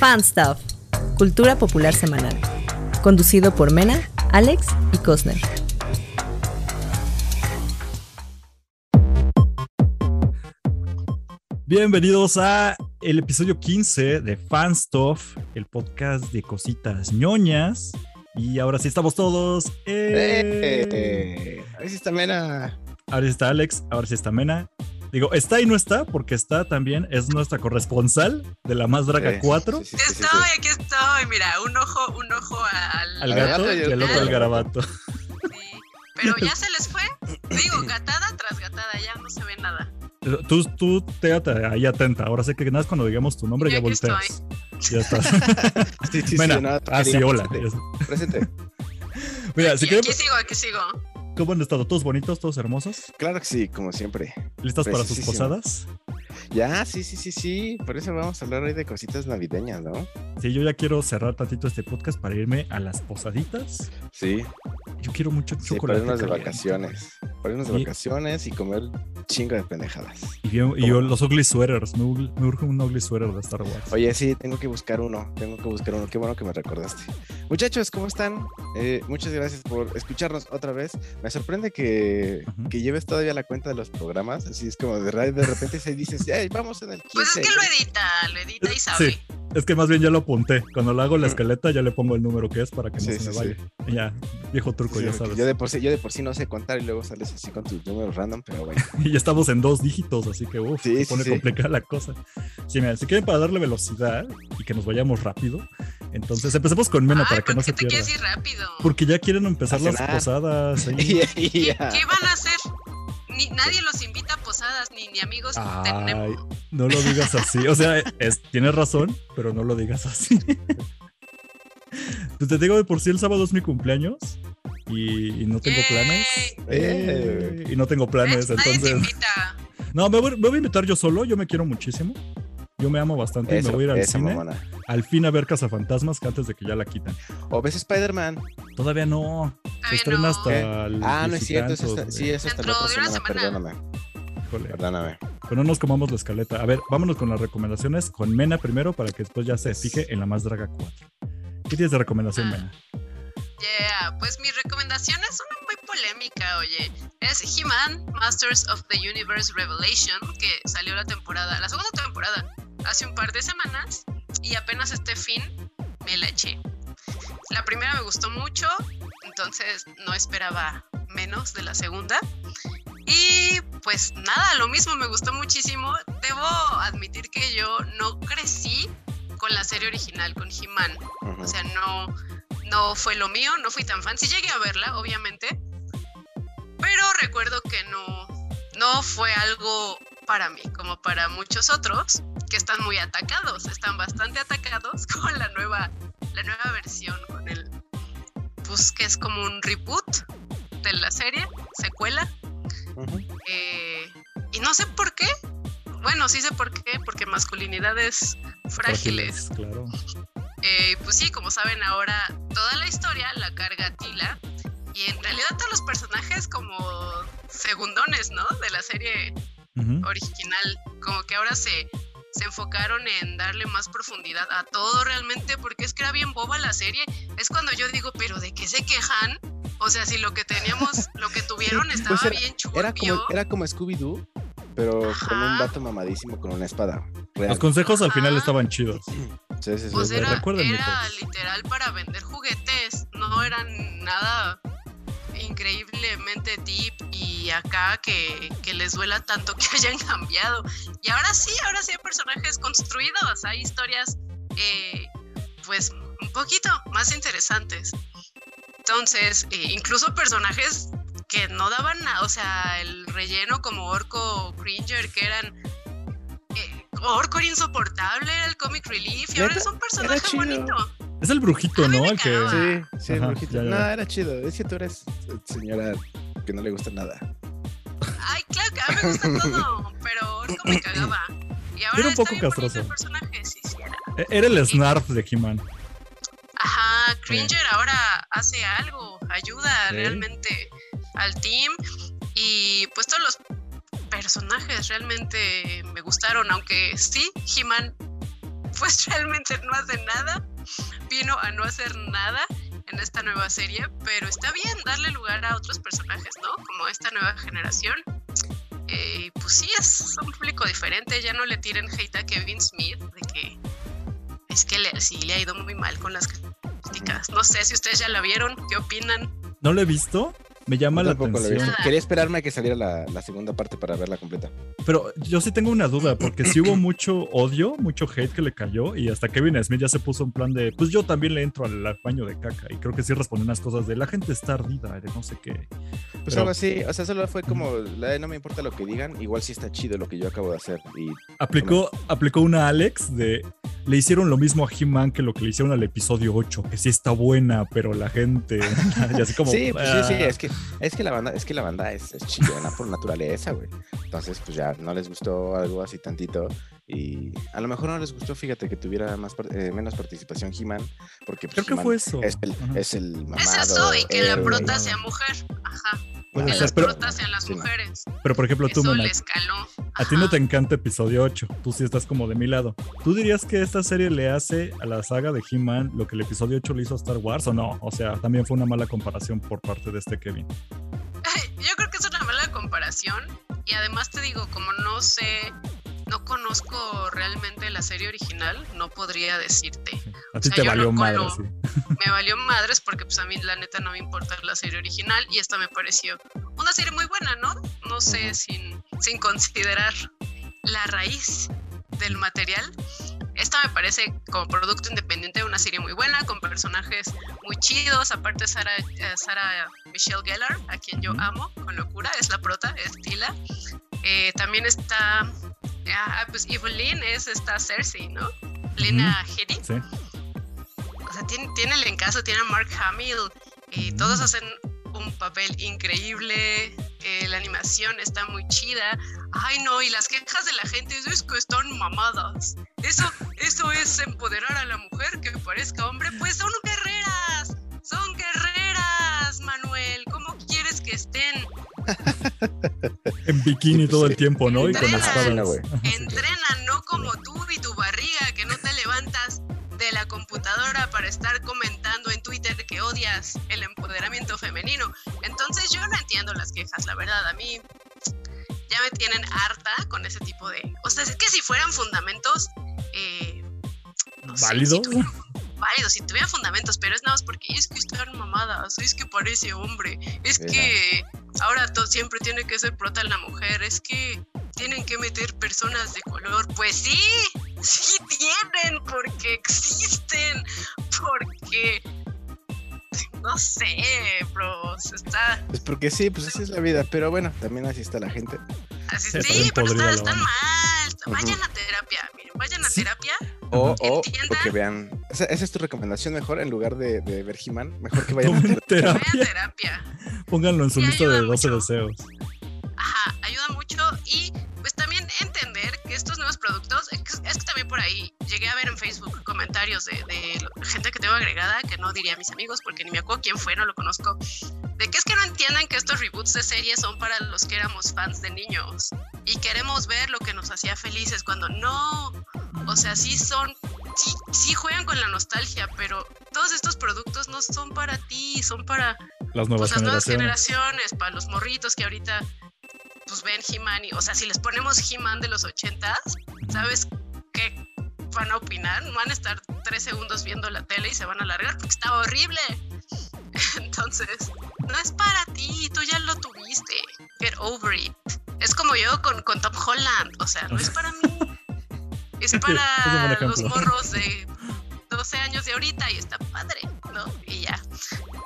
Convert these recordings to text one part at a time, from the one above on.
Fan Stuff, Cultura Popular Semanal. Conducido por Mena, Alex y Cosner. Bienvenidos a el episodio 15 de Fan Stuff, el podcast de cositas ñoñas. Y ahora sí estamos todos. ¡Eh! Eh, ahora sí está Mena. Ahora sí está Alex, ahora sí está Mena. Digo, está y no está, porque está también, es nuestra corresponsal de la Más Draga Sí, 4. sí, sí, estoy, sí. aquí estoy. Mira, un ojo, un ojo al. Gato y el otro al garabato. Sí. Pero ya se les fue. Digo, gatada tras gatada, ya no se ve nada. Tú, tú quédate ahí atenta. Ahora sé que nada más cuando digamos tu nombre ya volteas. Ya estás. Sí, sí, sí, ah, sí, hola. Presente. presente. Mira, si aquí, quieren, aquí sigo, aquí sigo. ¿Cómo han estado? ¿Todos bonitos, todos hermosos? Claro que sí, como siempre. ¿Listos para sus posadas? Ya, sí, sí, sí, sí. Por eso vamos a hablar hoy de cositas navideñas, ¿no? Sí, yo ya quiero cerrar tantito este podcast para irme a las posaditas. Sí, Yo quiero mucho sí, para chocolate. irnos de vacaciones. Para irnos de Y- vacaciones y comer chingo de pendejadas. Y yo, y ¿Cómo yo los ugly sweaters. Me, me urge un ugly sweater de Star Wars. Oye, sí, tengo que buscar uno. Tengo que buscar uno. Qué bueno que me recordaste. Muchachos, ¿cómo están? Eh, muchas gracias por escucharnos otra vez. Me sorprende que, que lleves todavía la cuenta de los programas. Así es como de, de repente se dices, "Ey, vamos en el 15. Pues es que lo edita, lo edita y sabe. Sí. Es que más bien ya lo apunté. Cuando lo hago la escaleta ya le pongo el número que es para que no Sí, se me vaya. Ya, viejo truco, Sí, ya sabes. Yo de, por sí, yo de por sí no sé contar y luego sales así con tus números random, pero bueno. Y ya estamos en dos dígitos, así que uf, Sí, se pone sí. complicada la cosa. Sí, mira, si quieren para darle velocidad y que nos vayamos rápido, entonces empecemos con Mena Ay, para que ¿por no se pierda. quieres ir rápido? Porque ya quieren empezar las posadas. ahí. Y- y ¿Qué, ya. qué van a hacer? Ni, nadie los invita a posadas, ni, ni amigos Ay, tenemos. no lo digas así. O sea, es, tienes razón, pero no lo digas así. Pues te digo, de por sí el sábado es mi cumpleaños y, y no tengo Yay. planes. Eh. y no tengo planes, ¿Ves? Nadie te entonces. invita. No, me voy, me voy a invitar yo solo. Yo me quiero muchísimo. Yo me amo bastante y me voy a ir al cine. mamona. Al fin a ver Cazafantasmas que antes de que ya la quitan. O ves Spider-Man. Todavía no. Se Todavía estrena no. hasta el Ah, no es cierto. Eso está, veintitantos, sí, eso está la otra semana. semana. Perdóname. híjole. Perdóname. Pero no nos comamos la escaleta. A ver, vámonos con las recomendaciones. Con Mena primero para que después ya se fije en la más draga 4. ¿Qué tienes de recomendación, Ah. Mena? Yeah, pues mi recomendación es una muy polémica, oye. Es He-Man Masters of the Universe Revelation, que salió la temporada, la segunda temporada, hace un par de semanas y apenas este fin me la eché. La primera me gustó mucho, entonces no esperaba menos de la segunda. Y pues nada, lo mismo me gustó muchísimo. Debo admitir que yo no crecí con la serie original, con He-Man. O sea, no, no fue lo mío, no fui tan fan. Sí llegué a verla, obviamente, pero recuerdo que no, no fue algo para mí, como para muchos otros que están muy atacados, están bastante atacados con la nueva, la nueva versión, con el, pues que es como un reboot de la serie, secuela. Eh, y no sé por qué. Bueno, sí sé por qué, porque masculinidades frágiles. Claro. Eh, pues sí, como saben ahora, toda la historia la carga Tila. Y en realidad todos los personajes como segundones, ¿no? De la serie Original, como que ahora se, se enfocaron en darle más profundidad a todo realmente, porque es que era bien boba la serie. Es cuando yo digo, pero ¿de qué se quejan? O sea, si lo que teníamos, lo que tuvieron estaba pues era- bien Era churbio. como, era como Scooby-Doo, pero con un vato mamadísimo con una espada. Real. Los consejos al final estaban chidos. Sí, sí, sí. Pues era, era literal para vender juguetes, no eran nada increíblemente deep y acá que, que les duela tanto que hayan cambiado. Y ahora sí, ahora sí hay personajes construidos, hay historias eh, pues un poquito más interesantes. Entonces, eh, incluso personajes que no daban nada, o sea, el relleno como Orco Cringer, que eran... eh, Orco era insoportable, era el comic relief, y ahora es un personaje bonito. Es el brujito, ¿no? El que. cagaba. Sí, sí, Ajá, brujito. ya, ya, No, era chido. Es que tú eres señora que no le gusta nada. Ay, claro que a mí me gusta todo, pero Orco me cagaba. Y ahora Era un poco castroso. el personaje, sí, sí era. e- Era el Snarf de He-Man. Ajá, Cringer ahora hace algo, ayuda Sí. realmente al team y pues todos los personajes realmente me gustaron, aunque sí, He-Man pues realmente no hace nada. Vino a no hacer nada en esta nueva serie, pero está bien darle lugar a otros personajes, ¿no? Como esta nueva generación. Eh, pues sí, es un público diferente. Ya no le tiren hate a Kevin Smith de que es que le, sí le ha ido muy mal con las críticas. No sé si ustedes ya la vieron, ¿qué opinan? ¿No lo he visto? Me llama la atención. Quería esperarme a que saliera la, la segunda parte para verla completa. Pero yo sí tengo una duda, porque sí hubo mucho odio, mucho hate que le cayó, y hasta Kevin Smith ya se puso en plan de, pues yo también le entro al baño de caca, y creo que sí respondió unas cosas de la gente está ardida, de no sé qué. Pues Pero- algo así, o sea, solo fue como, la no me importa lo que digan, igual sí está chido lo que yo acabo de hacer. Y Aplicó, aplicó una Alex de, le hicieron lo mismo a He-Man que lo que le hicieron al episodio 8, que sí está buena, pero la gente, y así como... sí, pues sí, sí, "Ah". es que, es que la banda, es que la banda es, es chillona por naturaleza, güey. Entonces, pues ya no les gustó algo así tantito. Y a lo mejor no les gustó, fíjate, que tuviera más par- eh, menos participación He-Man, porque pues, Creo que fue eso. Es el, Ajá. es el mamado. es eso, y que la héroe. prota sea mujer. Ajá. Puede Que ser, las pero- protas sean las sí, mujeres. Pero por ejemplo, tú, Mona, a ti no te encanta episodio 8, tú sí estás como de mi lado. ¿Tú dirías que esta serie le hace a la saga de He-Man lo que el episodio 8 le hizo a Star Wars o no? O sea, también fue una mala comparación por parte de este Kevin. Yo creo que es una mala comparación y además te digo, como no sé, no conozco realmente la serie original, no podría decirte. A ti sea, te valió no sí. Me valió madres porque pues a mí la neta no me importa la serie original y esta me pareció una serie muy buena, ¿no? No sé, sin, sin considerar la raíz del material. Esta me parece como producto independiente una serie muy buena, con personajes muy chidos. Aparte, Sara, eh, Sarah Michelle Gellar, a quien yo amo con locura, es la prota, es Tila. Eh, también está, ah, pues Evelyn es esta Cersei, ¿no? Lena Headey. Sí. O sea, tiene, tiene el encaso, tiene a Mark Hamill. Y todos Mm. hacen un papel increíble. eh, la animación está muy chida. Ay, no, y las quejas de la gente es que están mamadas. Eso, eso es empoderar a la mujer que parezca hombre. Pues son guerreras. Son guerreras, Manuel. ¿Cómo quieres que estén? En bikini todo el tiempo, ¿no? Y con espadas. Entrenan, no como tú y tu barriga, que no te levantas de la computadora para estar comentando en Twitter que odias el empoderamiento femenino. Entonces yo no entiendo las quejas, la verdad. A mí ya me tienen harta con ese tipo de... O sea, es que si fueran fundamentos... eh, no sé, ¿Válido? si válidos, si tuvieran fundamentos, pero es nada más porque es que están mamadas, es que parece hombre, es que ahora todo siempre tiene que ser prota la mujer, es que tienen que meter personas de color. Pues sí, sí tienen, porque existen, porque no sé, bros, está Pues porque sí, pues así es la vida. Pero bueno, también así está la gente. así, Sí, pero están banda. mal. Vayan a terapia, miren, vayan a Sí. terapia. O, o, Entiendan. que vean. Esa, esa es tu recomendación mejor en lugar de, de ver He-Man. Mejor que vayan a terapia. Terapia. Pónganlo en su Sí, lista de ayuda 12 mucho. deseos. Ajá, ayuda mucho y pues también entender que estos nuevos productos, es que, es que también por ahí llegué a ver en Facebook comentarios de, de gente que tengo agregada, que no diría a mis amigos porque ni me acuerdo quién fue, no lo conozco, de que es que no entienden que estos reboots de series son para los que éramos fans de niños y queremos ver lo que nos hacía felices cuando no, o sea, sí son, sí, sí juegan con la nostalgia, pero todos estos productos no son para ti, son para Las nuevas pues las nuevas generaciones. para los morritos que ahorita pues ven He-Man y, o sea, si les ponemos He-Man de los ochentas, ¿sabes qué van a opinar? Van a estar tres segundos viendo la tele y se van a alargar porque estaba horrible. Entonces, no es para ti, tú ya lo tuviste. Get over it. Es como yo con, con Tom Holland, o sea, no es para mí. Es para los morros de 12 años de ahorita y está padre, ¿no? Y ya.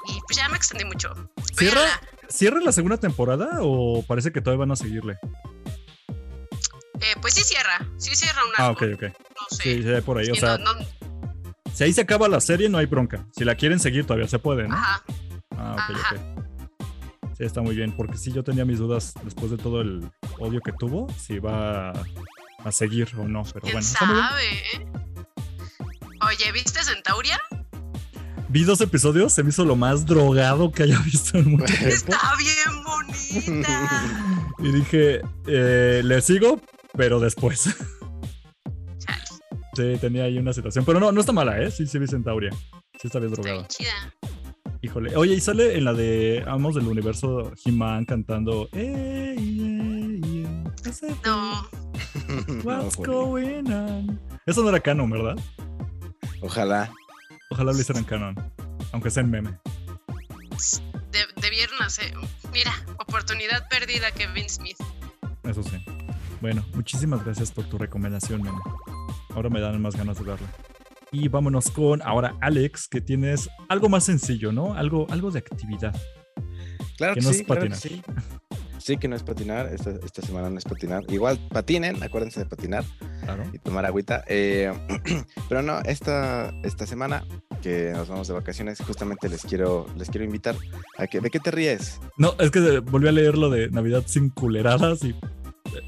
Y pues ya me extendí mucho. ¿Cierra. ¿Cierra la segunda temporada o parece que todavía van a seguirle? Eh, pues sí cierra, sí cierra un Ah, ok, ok. No sé. Sí, sí, por ahí. O sea, no- no- si ahí se acaba la serie, no hay bronca. Si la quieren seguir, todavía se puede, ¿no? ajá. Ah, ok, Ajá. ok. Sí, está muy bien, porque sí, yo tenía mis dudas después de todo el odio que tuvo, si va a, a seguir o no, pero ¿Quién bueno. está sabe? eh? Oye, ¿viste Centauria? Vi dos episodios, se me hizo lo más drogado que haya visto en mucho tiempo. Está bien bonita. Y dije, eh, le sigo, pero después. Chale. Sí, tenía ahí una situación. Pero no, no está mala, ¿eh? Sí, sí, vi Centauria. Sí está bien Está drogada. bien chida. Híjole. Oye, y sale en la de Amos del Universo He-Man cantando. "Ey, ey, ey, ese No, What's No, going on? Eso no era canon, ¿verdad? Ojalá. Ojalá lo hicieran canon. Aunque sea en meme. de- debieron hacer. Mira, oportunidad perdida, Kevin Smith. Eso sí. Bueno, muchísimas gracias por tu recomendación, meme. Ahora me dan más ganas de verla. Y vámonos con ahora Alex, que tienes algo más sencillo, ¿no? Algo, algo de actividad. Claro Que que, no sí, es claro que patinar. sí. Sí, que no es patinar. Esta, esta semana no es patinar. Igual patinen, acuérdense de patinar Claro. y tomar agüita. Eh, pero no, esta, esta semana que nos vamos de vacaciones, justamente les quiero, les quiero invitar a que. ¿De qué te ríes? No, es que volví a leer lo de Navidad sin culeradas y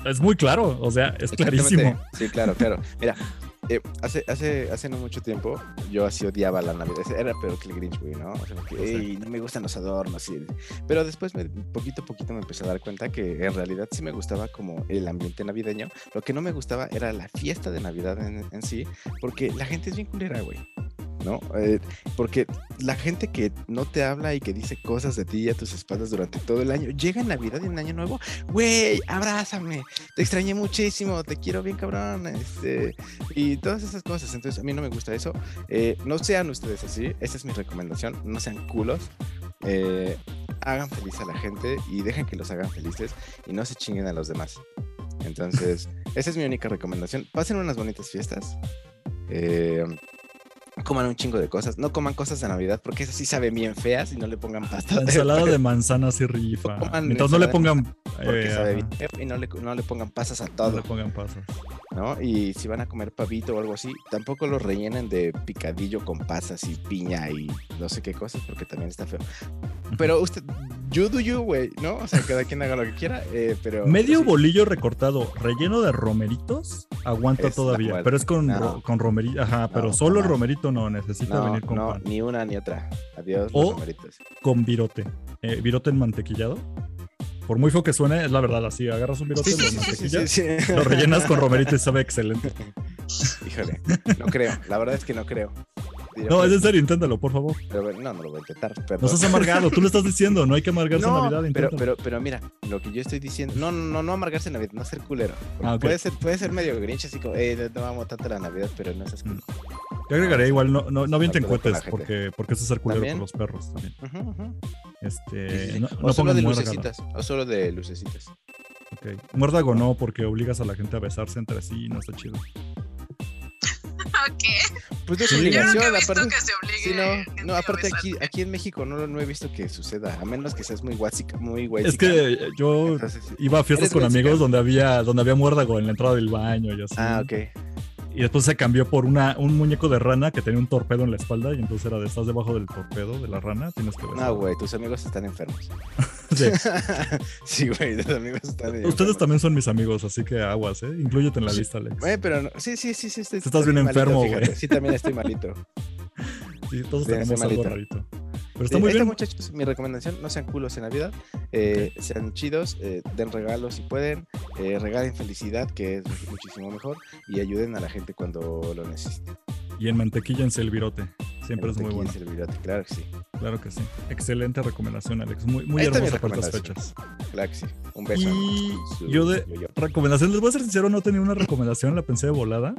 es muy claro, o sea, es clarísimo. Sí, claro, claro. Mira, eh, hace, hace, hace no mucho tiempo yo así odiaba la Navidad. Era peor que el Grinch, güey, ¿no? O sea, que, "Ey, no me gustan los adornos. y- Pero después, me, poquito a poquito, me empecé a dar cuenta que en realidad sí me gustaba como el ambiente navideño. Lo que no me gustaba era la fiesta de Navidad en, en sí, porque la gente es bien culera, güey. ¿No? Eh, porque la gente que no te habla y que dice cosas de ti a tus espaldas durante todo el año, llega en Navidad y en Año Nuevo, güey, abrázame, te extrañé muchísimo, te quiero bien cabrón, este, y todas esas cosas. Entonces, a mí no me gusta eso. Eh, no sean ustedes así, esa es mi recomendación, no sean culos. eh, hagan feliz a la gente y dejen que los hagan felices y no se chinguen a los demás. Entonces, esa es mi única recomendación. Pasen unas bonitas fiestas. eh, coman un chingo de cosas. No coman cosas de Navidad porque esas sí saben bien feas y no le pongan pasta. La ensalada de manzanas y rifa. Coman Mientras no le de pongan. Porque eh, sabe bien y no le, no le pongan pasas a no todo. le pongan pasas. ¿No? Y si van a comer pavito o algo así, tampoco lo rellenen de picadillo con pasas y piña y no sé qué cosas, porque también está feo. Pero usted, you do you, güey, ¿no? O sea, cada quien haga lo que quiera, eh, pero... Medio sí, bolillo recortado, relleno de romeritos, aguanta Es todavía. Pero es con, No. ro- con romerito. Ajá, pero solo el romerito no, necesita venir con no, pan. ni una ni otra. Adiós, O- los romeritos. Con virote. Eh, virote enmantequillado. Por muy feo que suene, es la verdad, así agarras un virote, Sí, lo sí, lo rellenas con romerito y sabe excelente. Híjole, no creo, la verdad es que no creo. No, es pues, en serio, inténtalo, por favor. pero no, no lo voy a intentar, No perdón. seas amargado, tú lo estás diciendo, no hay que amargarse en No, Navidad, pero, pero, pero mira, lo que yo estoy diciendo, no, no, no, no amargarse en Navidad, no ser culero. Ah, puede, ser, puede ser medio grinch, así como, eh, no amo tanto la Navidad, pero no seas Mm. culo. Yo agregaría igual, no, no, no la cohetes, gente. porque, porque eso es ser culero ¿También? con los perros también. Ujú, ujú. Este, Sí, sí, no, o no solo de muérdago. lucecitas, o solo de lucecitas. Ok. Muérdago no, porque obligas a la gente a besarse entre sí y no está chido. ¿Qué? Pues no es Sí. Yo obligación, nunca he visto aparte. que se obligue. Sí, gente no, aparte aquí, aquí en México no, no he visto que suceda, a menos que seas muy guasica, muy guay. Es que yo Entonces, iba a fiestas ¿Eres con guaysica? amigos donde había, donde había muérdago en la entrada del baño y así. Ah, ok. Y después se cambió por una, un muñeco de rana que tenía un torpedo en la espalda y entonces era de estás debajo del torpedo de la rana, tienes que besar. No, güey, tus amigos están enfermos. Sí. güey, tus amigos están Ustedes enfermos. también son mis amigos, así que aguas, ¿eh? Inclúyete en la Sí. lista, Alex. Güey, pero no, sí, sí, sí, sí. Estoy, Estás bien malito, enfermo, güey. Sí, también estoy malito. Sí, todos tenemos algo malito. rarito. Pero Sí, está muy bien. muchachos, mi recomendación, no sean culos en Navidad, eh, sean chidos, eh, den regalos si pueden, eh, regalen felicidad, que es muchísimo mejor, y ayuden a la gente cuando lo necesite. Y en mantequilla en el virote. Siempre es muy bueno. Y servirate, Claro que sí, Claro que sí. Excelente recomendación, Alex. Muy, muy hermosa para estas fechas. claro que sí. Un beso. Y Su- yo de yo-yo. recomendación, les voy a ser sincero, no tenía una recomendación, la pensé de volada.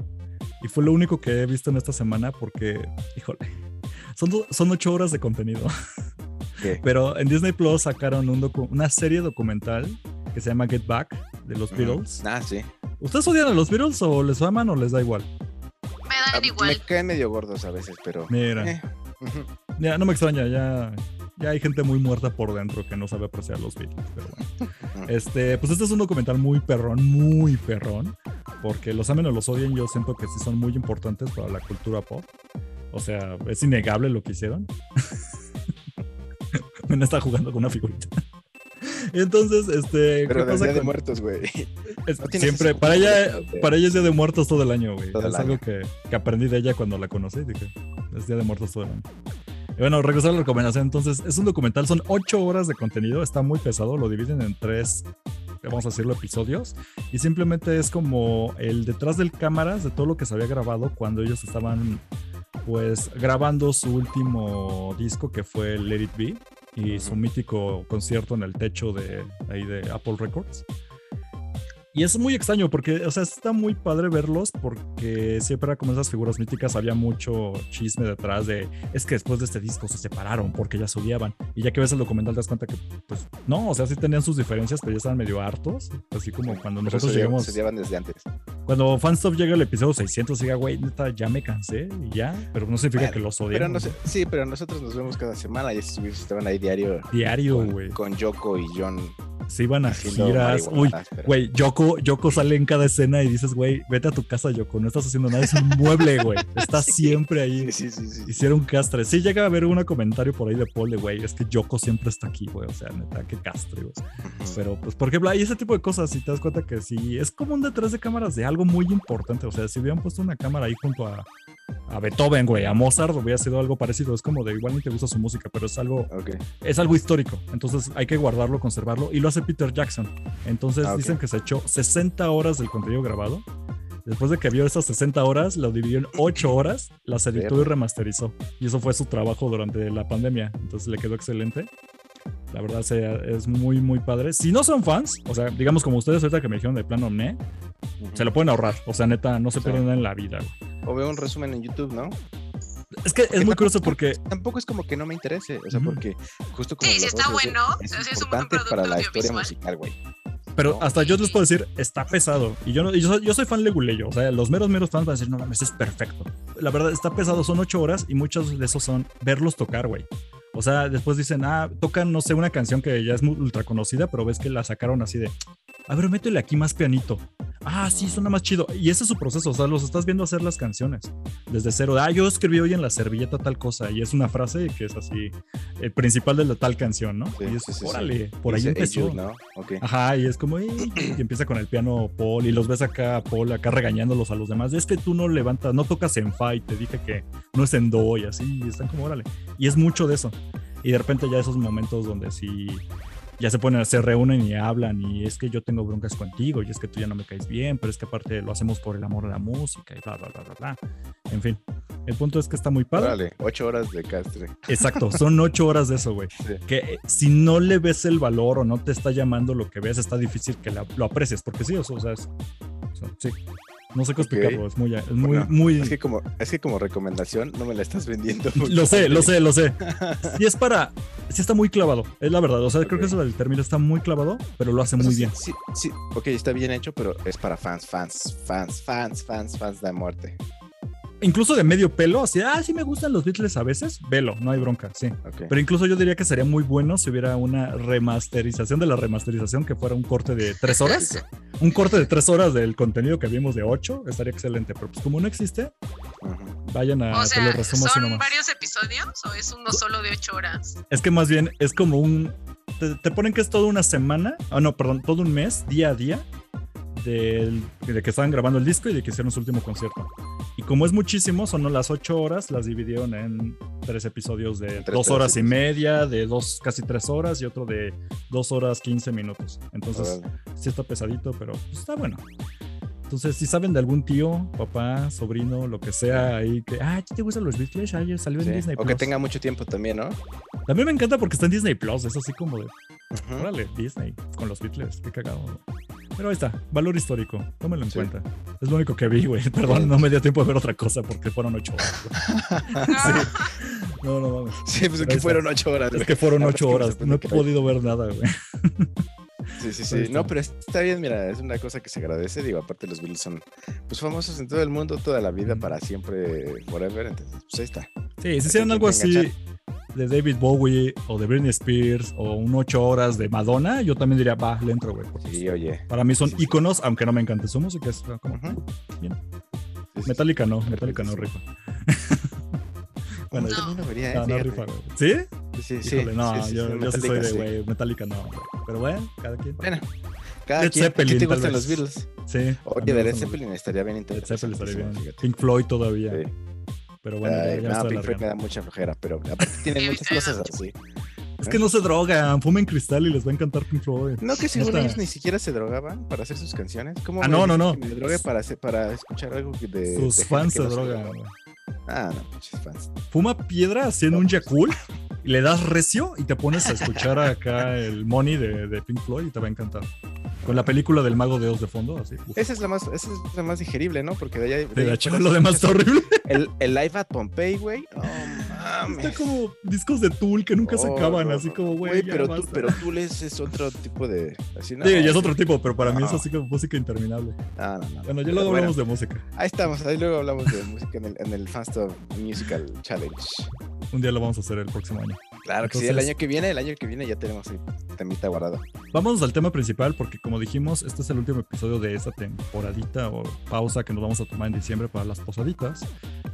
Y fue lo único que he visto en esta semana porque, híjole, son, son ocho horas de contenido. ¿Qué? Pero en Disney Plus sacaron un una serie documental que se llama Get Back de los Beatles. Ah, sí. ¿Ustedes odian a los Beatles o les aman o les da igual? Me Ah, dan Me igual. caen medio gordos a veces, pero... Mira, eh, ya no me extraña, ya, ya hay gente muy muerta por dentro que no sabe apreciar los Beatles, pero bueno. Este, pues este es un documental muy perrón, muy perrón, porque los amen o los odien, yo siento que sí son muy importantes para la cultura pop. O sea, es innegable lo que hicieron. Me está jugando con una figurita. Entonces, este, Pero ¿qué del pasa Día de Muertos, güey. no siempre, para ella, para ella es Día de Muertos todo el año, güey. Es algo año. que, que aprendí de ella cuando la conocí. Dije, es Día de Muertos todo el año. Y bueno, regresar a la recomendación. Entonces, es un documental, son ocho horas de contenido, está muy pesado, lo dividen en tres vamos a decirlo, episodios. Y simplemente es como el detrás del cámaras de todo lo que se había grabado cuando ellos estaban pues grabando su último disco que fue Let It Be y su mítico concierto en el techo de ahí de Apple Records. Y es muy extraño porque, o sea, está muy padre verlos porque siempre era como esas figuras míticas, había mucho chisme detrás de, es que después de este disco se separaron porque ya se odiaban. Y ya que ves el documental te das cuenta que, pues, no, o sea, sí tenían sus diferencias, pero ya estaban medio hartos. Así como cuando Pero nosotros llegamos, se llevan desde antes. cuando Fanstop llega al episodio 600, diga, güey, neta, ya me cansé y ya, pero no significa Bueno, que los Pero odiamos. no sé, sí, pero nosotros nos vemos cada semana y estos estaban ahí diario Diario, con, güey. con Yoko y John. Se iban a giras. Uy, güey, Yoko, Yoko sale en cada escena y dices, güey, vete a tu casa, Yoko, no estás haciendo nada, es un mueble, güey. Estás siempre ahí. Sí, sí, sí. sí. Hicieron castre. Sí, llega a haber un comentario por ahí de Paul de, güey, es que Yoko siempre está aquí, güey. O sea, neta, qué castre, güey. Pero, pues, por ejemplo, hay ese tipo de cosas, si te das cuenta que sí, es como un detrás de cámaras de algo muy importante. O sea, si hubieran puesto una cámara ahí junto a, a Beethoven, güey, a Mozart, hubiera sido algo parecido. Es como de igual ni te gusta su música, pero es algo, es algo histórico. Entonces hay que guardarlo, conservarlo. Y lo hace Peter Jackson. Entonces Ah, dicen que se echó 60 horas del contenido grabado. Después de que vio esas 60 horas, lo dividió en 8 horas, las editó y remasterizó. Y eso fue su trabajo durante la pandemia. Entonces le quedó excelente. La verdad es muy, muy padre. Si no son fans, o sea, digamos como ustedes ahorita que me dijeron de plano ne, se lo pueden ahorrar. O sea, neta, no se pierden en la vida. güey. O veo un resumen en YouTube, ¿no? Es que es muy curioso porque Tampoco es como que no me interese, o sea, porque justo como Sí, sí lo está bueno, es, es un buen importante producto para la historia musical, güey. Pero No. hasta yo les puedo decir, está pesado. Y yo, no, y yo, soy, yo soy fan leguleyo. O sea, los meros, meros fans van a decir, no mames, es perfecto. La verdad, está pesado. Son ocho horas y muchos de esos son verlos tocar, güey. O sea, después dicen, ah, tocan, no sé, una canción que ya es muy ultra conocida, pero ves que la sacaron así de, a ver, métele aquí más pianito. Ah, sí, suena más chido. Y ese es su proceso. O sea, los estás viendo hacer las canciones desde cero. Ah, yo escribí hoy en la servilleta tal cosa. Y es una frase que es así, el principal de la tal canción, ¿no? Sí, y es, sí, sí, órale, por ahí Dice, "Hey, empezó. Jude", ¿no? Ok. Ajá, y es como, y empieza con el piano Paul, y los ves acá, Paul, acá regañándolos a los demás. Es que tú no levantas, no tocas en fa, y te dije que no es en do, y así, y están como, órale. Y es mucho de eso. Y de repente ya esos momentos donde sí, ya se ponen, se reúnen y hablan, y es que yo tengo broncas contigo, y es que tú ya no me caes bien, pero es que aparte lo hacemos por el amor de la música, y bla, bla, bla, bla, bla. En fin, el punto es que está muy padre. Órale, ocho horas de castre. Exacto, son ocho horas de eso, güey. Sí. Que eh, si no le ves el valor o no te está llamando lo que ves, está difícil que la- lo aprecies, porque sí, o sea, es- o sea, sí. No sé qué Ok. explicarlo, es muy, es muy, Bueno, muy. Es que como, es que como recomendación no me la estás vendiendo. Lo sé, lo sé, lo sé. Sí es para, sí está muy clavado, es la verdad. O sea, creo que eso del término está muy clavado, pero lo hace O sea, muy sí- bien. Sí, sí, ok, está bien hecho, pero es para fans, fans, fans, fans, fans, fans de muerte. Incluso de medio pelo, así, ah, sí me gustan los Beatles a veces, velo, no hay bronca, sí. Pero incluso yo diría que sería muy bueno si hubiera una remasterización de la remasterización que fuera un corte de tres horas. un corte de tres horas del contenido que vimos de ocho estaría excelente. Pero pues como no existe, vayan a O te lo sea, resumo así ¿son nomás. varios episodios o es uno solo de ocho horas? Es que más bien es como un. Te, te ponen que es toda una semana. Ah, no, perdón, todo un mes, día a día. Del- de que estaban grabando el disco y de que hicieron su último concierto. Y como es muchísimo, son las ocho horas, las dividieron en tres episodios de Entre dos tres horas y episodios. media, de dos, casi tres horas y otro de dos horas quince minutos. Entonces, Órale. sí está pesadito, pero pues, está bueno. Entonces, si saben de algún tío, papá, sobrino, lo que sea ahí, que, ah, ¿te gustan los Beatles? Ayer salió en Sí, Disney O Plus. que tenga mucho tiempo también, ¿no? También me encanta porque está en Disney Plus, es así como de, Ujú. órale, Disney, con los Beatles, qué cagado. Pero ahí está, valor histórico, tómelo en Sí. cuenta. Es lo único que vi, güey. Perdón, no me dio tiempo de ver otra cosa porque fueron ocho horas. güey. No, no mames. Sí, pues Pero que fueron ocho horas. Es que fueron verdad ocho es horas. No he podido ver nada, güey. Sí, sí, sí. No, pero está bien, mira, es una cosa que se agradece. Digo, aparte los Beatles son pues famosos en todo el mundo, toda la vida, para siempre, forever. Entonces, pues ahí está. Sí, si hicieran algo así enganchar. De David Bowie o de Britney Spears o un ocho horas de Madonna, yo también diría, va, le entro, güey. Sí, oye. Para mí son Sí, sí. íconos, aunque no me encante su música. Es como, bien. Metallica no, Metallica no rifa. bueno, Yo No. también lo vería, no, no Fíjate. rifa, güey. ¿Sí? Sí, sí, Híjole, no, sí, sí, yo, sí, yo sí soy de, sí. güey, Metallica no, güey. Pero bueno, cada quien. Bueno, cada Led quien. ¿A Zeppelin, ti te gustan los. Beatles? Sí. Oye, de Led Zeppelin estaría bien Led interesante. Zeppelin estaría bien. Pink Floyd todavía. Sí. Pero bueno, ya, Ay, ya me no, estoy Pink Floyd me alargando. da mucha flojera, pero aparte tienen muchas cosas así. Es que no se drogan, fumen cristal y les va a encantar Pink Floyd. No, que según ellos ni siquiera se drogaban para hacer sus canciones. ¿Cómo Ah, me no, no, no. Me drogué para, hacer- para escuchar algo de. Sus de fans se drogan. Ah, no, pinches fans. Fuma piedra en un Yakult y le das recio y te pones a escuchar acá el Money de, de Pink Floyd y te va a encantar. Con la película del Mago de Oz de fondo, así. uf. Esa es la más, esa es la más digerible, ¿no? Porque de allá. de De hecho, lo demás está horrible. El, el live at Pompeii, güey. Está mames. como discos de Tool que nunca se Oh, acaban, no, así como, güey. pero tú, pero tú lees es otro tipo de. Así, no, Sí, ya es otro tipo, pero para mí es No. así como música interminable. No, no, no. Bueno, ya luego bueno, hablamos de música. Ahí estamos, ahí luego hablamos de música en el, en el Musical Challenge. Un día lo vamos a hacer el próximo año. Claro que sí, el año que viene, el año que viene ya tenemos el temita guardado. Vamos al tema principal porque como dijimos, este es el último episodio de esta temporadita o pausa que nos vamos a tomar en diciembre para las posaditas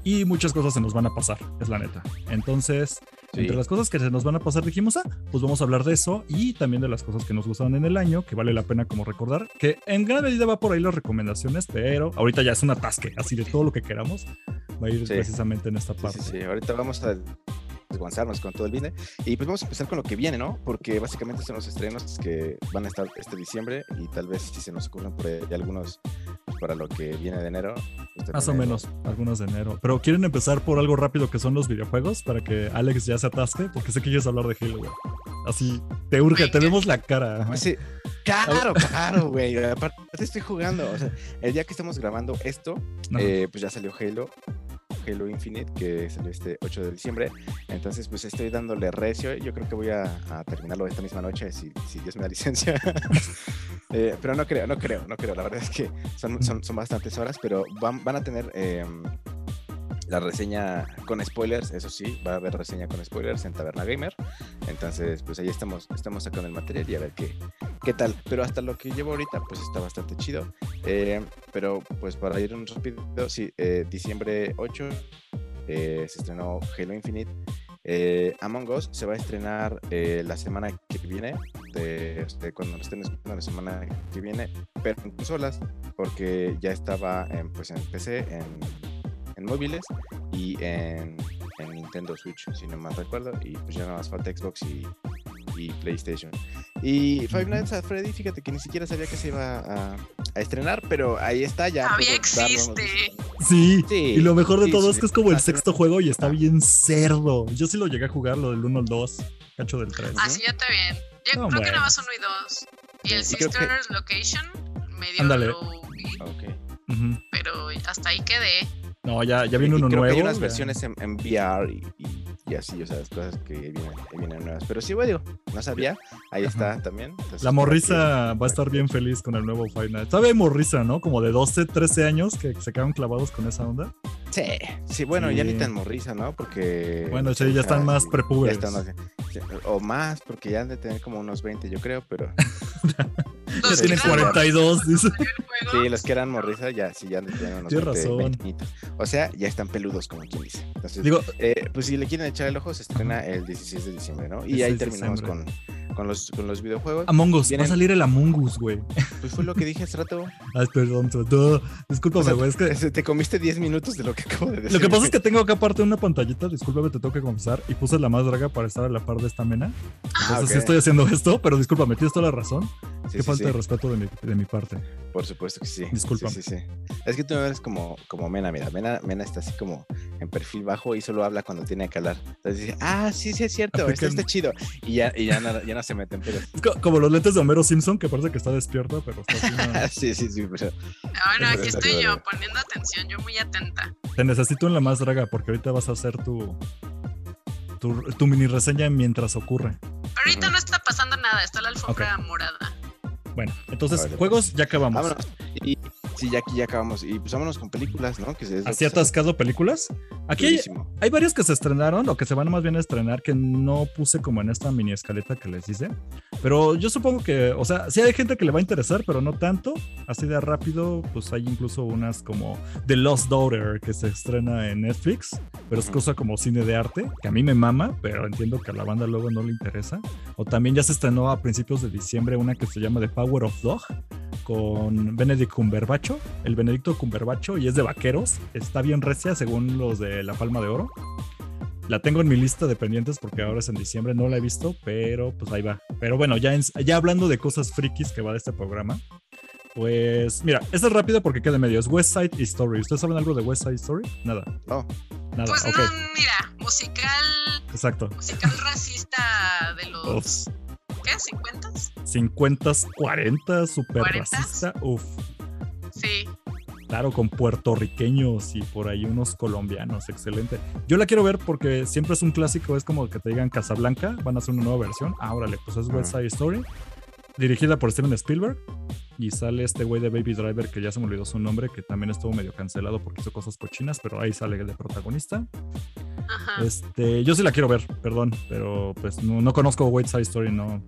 y muchas cosas se nos van a pasar, es la neta. Entonces, Sí. entre las cosas que se nos van a pasar dijimos, ah, pues vamos a hablar de eso y también de las cosas que nos gustaron en el año, que vale la pena como recordar, que en gran medida va por ahí las recomendaciones, pero ahorita ya es un atasque, así de todo lo que queramos va a ir Sí. precisamente en esta parte. sí, sí. Ahorita vamos a desguanzarnos con todo el business. Y pues vamos a empezar con lo que viene, ¿no? Porque básicamente son los estrenos que van a estar este diciembre y tal vez si se nos ocurren por ahí algunos para lo que viene de enero. pues, Más o menos, algunos de enero. Pero quieren empezar por algo rápido que son los videojuegos para que Alex ya se atasque, porque sé que quieres hablar de Halo, güey. Así, te urge, te vemos la cara. ahí- Sí, claro, claro, güey. Aparte estoy jugando. O sea, el día que estamos grabando esto, No. eh, pues ya salió Halo. Halo Infinite, que salió este 8 de diciembre. Entonces, pues estoy dándole recio. Yo creo que voy a, a terminarlo esta misma noche, si, si Dios me da licencia. Eh, pero no creo, no creo, no creo. La verdad es que son, son, son bastantes horas, pero van, van a tener em, la reseña con spoilers, eso sí, va a haber reseña con spoilers en Taberna Gamer. Entonces, pues ahí estamos, estamos sacando el material y a ver qué, qué tal. Pero hasta lo que llevo ahorita, pues está bastante chido. Eh, pero pues para ir un rápido, sí, eh, diciembre 8 eh, se estrenó Halo Infinite. Eh, Among Us se va a estrenar eh, la semana que viene, de, de cuando lo estén escuchando la semana que viene, pero en consolas, porque ya estaba en, pues en PC, en, en móviles y en, en Nintendo Switch, si no mal recuerdo, y pues ya nada más falta Xbox y, y PlayStation. Y Five Nights at Freddy, fíjate que ni siquiera sabía que se iba a, a estrenar, pero ahí está ya. Todavía puedo darlo, ¿no? existe. Sí, Sí, y lo mejor de sí, todo sí, es que es como el sexto juego y está Ah. bien cerdo. Yo sí lo llegué a jugar, lo del 1 al 2, cacho del 3. Así ya está bien. Yo No, creo que bueno. nada más uno y dos. Y el creo que- Sisters Location medio Ándale. lo vi, Ok. pero hasta ahí quedé. No, ya, ya viene Y uno creo nuevo. Que hay unas ya. versiones en, en VR y, y- y así, o sea, las cosas que vienen, que vienen nuevas. Pero sí, güey, digo, no sabía. Ahí está también. Entonces, La morrisa que- va a estar bien feliz con el nuevo Nights. Todavía hay morrisa, ¿no? Como de 12, 13 años que se quedaron clavados con esa onda. Sí, sí, bueno, ya Sí. ni tan morrisa, ¿no? Porque. Bueno, sí, o ya están prepúberes. ya están más- sí, O más, porque ya han de tener como unos 20, yo creo, pero. Ya tienen que eran 42, dice. Sí, los que eran morrisa ya, sí, ya han de tener unos Tienes 20, razón. 20 añitos. O sea, ya están peludos, como quien dice. Entonces, Digo, Eh, pues si le quieren echar el ojo, se estrena el 16 de diciembre, ¿no? Y 16 ahí terminamos diciembre. con, los, con los videojuegos. Among Us, va a salir el Among Us, güey. Pues fue lo que dije hace rato. Ay, perdón, perdón. Discúlpame, O sea, güey. Es que Ese, Te comiste 10 minutos de lo que acabo de decir. lo que pasa es que tengo acá aparte una pantallita, discúlpame, te tengo que confesar, y puse la más draga para estar a la par de esta mena. Entonces Ah, ok. sí estoy haciendo esto, pero discúlpame, tienes toda la razón. Sí, Qué sí, falta sí, de respeto de mi, de mi parte. Por supuesto que sí. Discúlpame. Sí, sí, sí. Es que tú me ves como, como Mena, mira. Mena, Mena está así como en perfil bajo y solo habla cuando tiene que hablar. Entonces dice, ah, sí, sí, es cierto, esto está chido. Y ya, y ya, no, ya no se meten pedos. Es co- como los lentes de Homero Simpson, que parece que está despierto, pero está así, no. sí, sí, sí. Pero, Bueno, aquí estoy yo poniendo atención, yo muy atenta. Te necesito en la más draga porque ahorita vas a hacer tu, tu, tu mini reseña mientras ocurre. Pero ahorita no está pasando nada, está la alfombra morada. Bueno, entonces, juegos ya acabamos. vámonos. Y sí, ya aquí ya acabamos. Y pues vámonos con películas, ¿no? Que que ¿Así atascado películas? Aquí hay, hay varias que se estrenaron o que se van más bien a estrenar que no puse como en esta mini escaleta que les hice. Pero yo supongo que, o sea, sí hay gente que le va a interesar, pero no tanto. Así de rápido, pues hay incluso unas como The Lost Daughter que se estrena en Netflix, pero es cosa como cine de arte, que a mí me mama, pero entiendo que a la banda luego no le interesa. O también ya se estrenó a principios de diciembre una que se llama The Power of Dog con Benedict Cumberbacho, el Benedicto Cumberbacho, y es de vaqueros. Está bien recia según los de La Palma de Oro. La tengo en mi lista de pendientes porque ahora es en diciembre, no la he visto, pero pues ahí va. Pero bueno, ya, en- ya hablando de cosas frikis que va de este programa, pues mira, esto es rápido porque queda en medio. Es West Side Story. ¿Ustedes saben algo de West Side Story? Nada, Oh, nada. Pues ok, no, mira, musical, exacto. musical racista de los, Uf, ¿qué? ¿50? 50, 40, super 40s. racista. Uf, Sí. Claro, con puertorriqueños y por ahí unos colombianos. Excelente. Yo la quiero ver porque siempre es un clásico. Es como que te digan Casablanca, van a hacer una nueva versión. Ah, órale, pues es West. Side Story. Dirigida por Steven Spielberg. Y sale este güey de Baby Driver, que ya se me olvidó su nombre, que también estuvo medio cancelado porque hizo cosas cochinas, pero ahí sale de protagonista. Ajá. Este, yo sí la quiero ver, perdón, pero pues no, no conozco West Side Story, no.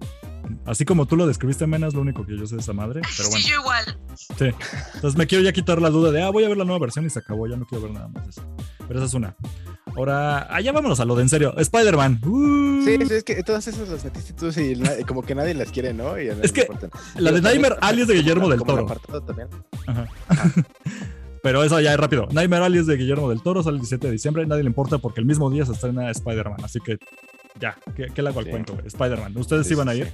Así como tú lo describiste, Mena, es lo único que yo sé de esa madre, pero bueno. Sí, yo igual. Sí. Entonces me quiero ya quitar la duda de, ah, voy a ver la nueva versión y se acabó, ya no quiero ver nada más de eso. Pero esa es una. Ahora, allá vámonos a lo de en serio. Spider-Man. Uh, Sí, sí, es que todas esas las metiste tú y como que nadie las quiere, ¿no? Y Es que la de Nightmare Alias de Guillermo del Toro. apartado también. Ajá. Pero eso ya es rápido. Nightmare Alias de Guillermo del Toro sale el 17 de diciembre. Nadie le importa porque el mismo día se estrena Spider-Man. Así que ya, ¿qué, qué le hago al Sí. cuento? Spider-Man. ¿Ustedes Sí, iban a ir?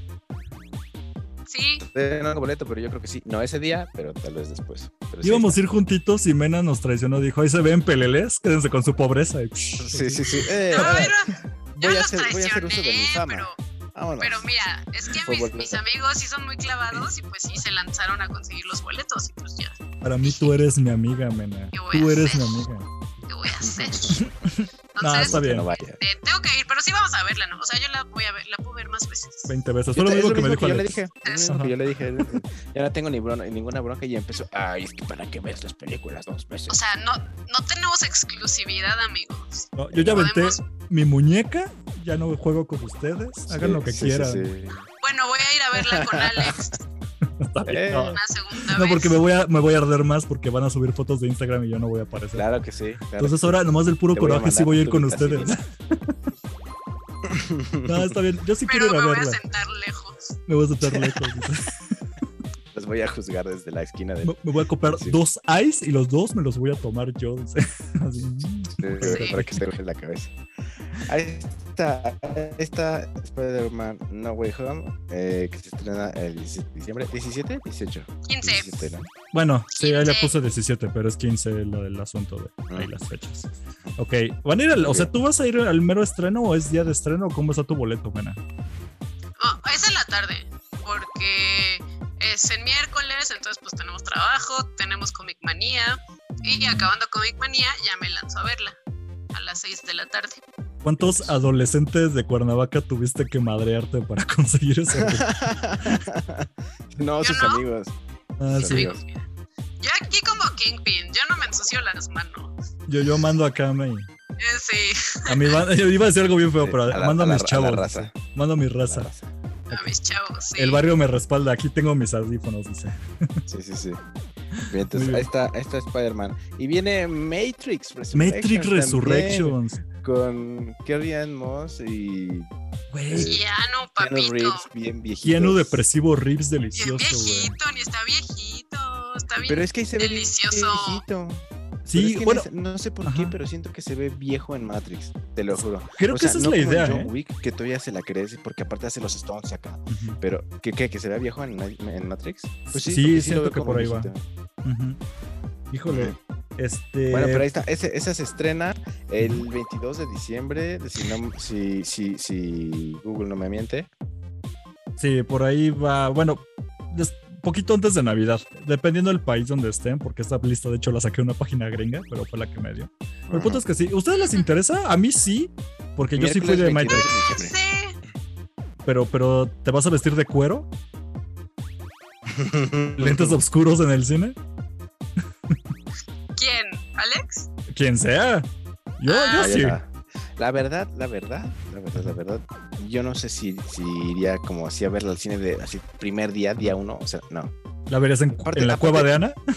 sí. No boleto, pero yo creo que sí. No ese día, pero tal vez después. Pero sí Íbamos a ir juntitos y Mena nos traicionó. Dijo, ahí se ven peleles, quédense con su pobreza. Y, Sí, sí, sí. Eh, No, pero yo voy, a los hacer, voy a hacer uso de mi traicioné, fama. pero, Vámonos. pero mira, es que mis, mis amigos sí son muy clavados y pues sí se lanzaron a conseguir los boletos y pues ya, Para mí tú eres mi amiga, Mena. ¿Qué voy a Tú eres mi hacer? amiga. ¿qué voy a hacer? No, está bien. Que no vaya. eh, tengo que ir, pero sí vamos a verla, ¿no? O sea, yo la voy a ver, la puedo ver más veces. 20 veces. Yo Fue lo te- mismo es que me dijo yo le dije. yo le dije. Ya no tengo ni bron- ninguna bronca y empezó. Ay, es que para que ves las películas dos veces. O sea, no, no tenemos exclusividad, amigos. No, yo ya aventé Podemos- mi muñeca. Ya no juego con ustedes. Hagan Sí, lo que sí, sí, quieran. sí. Bueno, voy a ir a verla con Alex. Eh. No, una segunda No, vez. porque me voy, a, me voy a arder más porque van a subir fotos de Instagram y yo no voy a aparecer. Claro que sí. claro Entonces que ahora nomás del puro Te coraje sí voy a ir con ustedes. no, está bien. Yo sí Pero quiero ir me a voy a verla. sentar lejos. Me voy a sentar lejos. Los voy a juzgar desde la esquina de. Me, me voy a comprar Sí. dos ice y los dos me los voy a tomar yo. Así. Sí. para que se deje la cabeza. Ahí está, ahí está Spider-Man No Way Home, eh, que se estrena el 17 de diciembre. ¿17? 18. 15. 17, ¿no? Bueno, sí, ahí le 15. puse 17, pero es 15 lo del asunto de ahí Ah. las fechas. Ok, van a ir al, o sea, ¿tú vas a ir al mero estreno o es día de estreno o cómo está tu boleto, Mena? Oh, es en la tarde, porque es en miércoles, entonces pues tenemos trabajo, tenemos Comic Manía y acabando Comic Manía ya me lanzo a verla a las 6 de la tarde. ¿Cuántos adolescentes de Cuernavaca tuviste que madrearte para conseguir ese boleto? no, sus no. amigos. Ah, Sus sí. Amigos. Yo aquí como Kingpin, yo no me ensucio las manos. Yo, yo mando acá, me, Eh, sí, a mi banda, yo iba a decir algo bien feo, Sí, pero a la- mando a, a la- mis a la chavos. raza. dice. Mando a mi raza. raza. a mis chavos, sí. El barrio me respalda, aquí tengo mis audífonos, dice. Sí, sí, sí. Bien, entonces ahí está, ahí está Spider-Man. Y viene Matrix Resurrections. Matrix también, Resurrections. Con Carrie Ann Moss y Güey, Keanu, Keanu papito. Reeves, bien viejitos. Keanu depresivo Reeves Bien delicioso, güey. viejito, ni está viejito, está bien. Pero es que ahí se ve bien Delicioso. viejito. Sí, es que bueno, no sé por qué, Ajá. pero siento que se ve viejo en Matrix, te lo juro. creo O que sea, esa es no la idea, John ¿eh? Wick, que todavía se la crees porque aparte hace los stones acá. Ujú, Pero, ¿qué, qué? ¿Que se vea viejo en, en Matrix? Pues sí, Sí, siento lo veo que por ahí va. viejito. ujú. Híjole, Ujú. Este. Bueno, pero ahí está. Ese- esa se estrena el 22 de diciembre, de si, no, si, si, si Google no me miente. Sí, por ahí va. Bueno, des- poquito antes de Navidad, dependiendo del país donde estén, porque esta lista de hecho la saqué de una página gringa, pero fue la que me dio. Pero el punto es que sí. ¿Ustedes les interesa? A mí sí, porque yo sí fui de Miércoles Matrix. 22 de diciembre. Sí, Pero, pero, ¿te vas a vestir de cuero? ¿Lentes oscuros en el cine? ¿Quién? ¿Alex? Quien sea. Yo, yo Ah, sí. La, la verdad, la verdad, la verdad, la verdad, yo no sé si, si iría como así a verla al cine de así primer día, día uno, o sea, no. ¿La verías en, Aparte- en la aparte- cueva de Ana?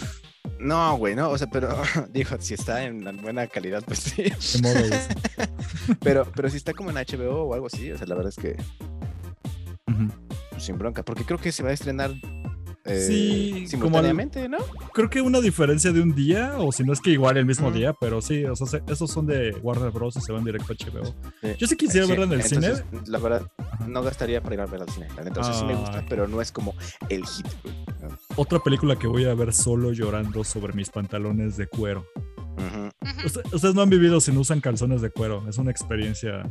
No, güey, no, o sea, pero digo, si está en buena calidad, pues sí. De modo. Pero, pero si está como en HBO o algo así, o sea, la verdad es que sin bronca, porque creo que se va a estrenar eh, Sí, como simultáneamente, ¿no? Creo que una diferencia de un día, o si no es que igual el mismo día, pero sí, o sea, se- esos son de Warner Bros. y se van directo a HBO. Sí. Yo sí quisiera Sí, verla en el entonces, cine. La verdad, Ajá. no gastaría para ir a ver al cine. Sea, sí me gusta, pero no es como el hit. Otra película que voy a ver solo llorando sobre mis pantalones de cuero. Ustedes no han vivido si no usan calzones de cuero. Es una experiencia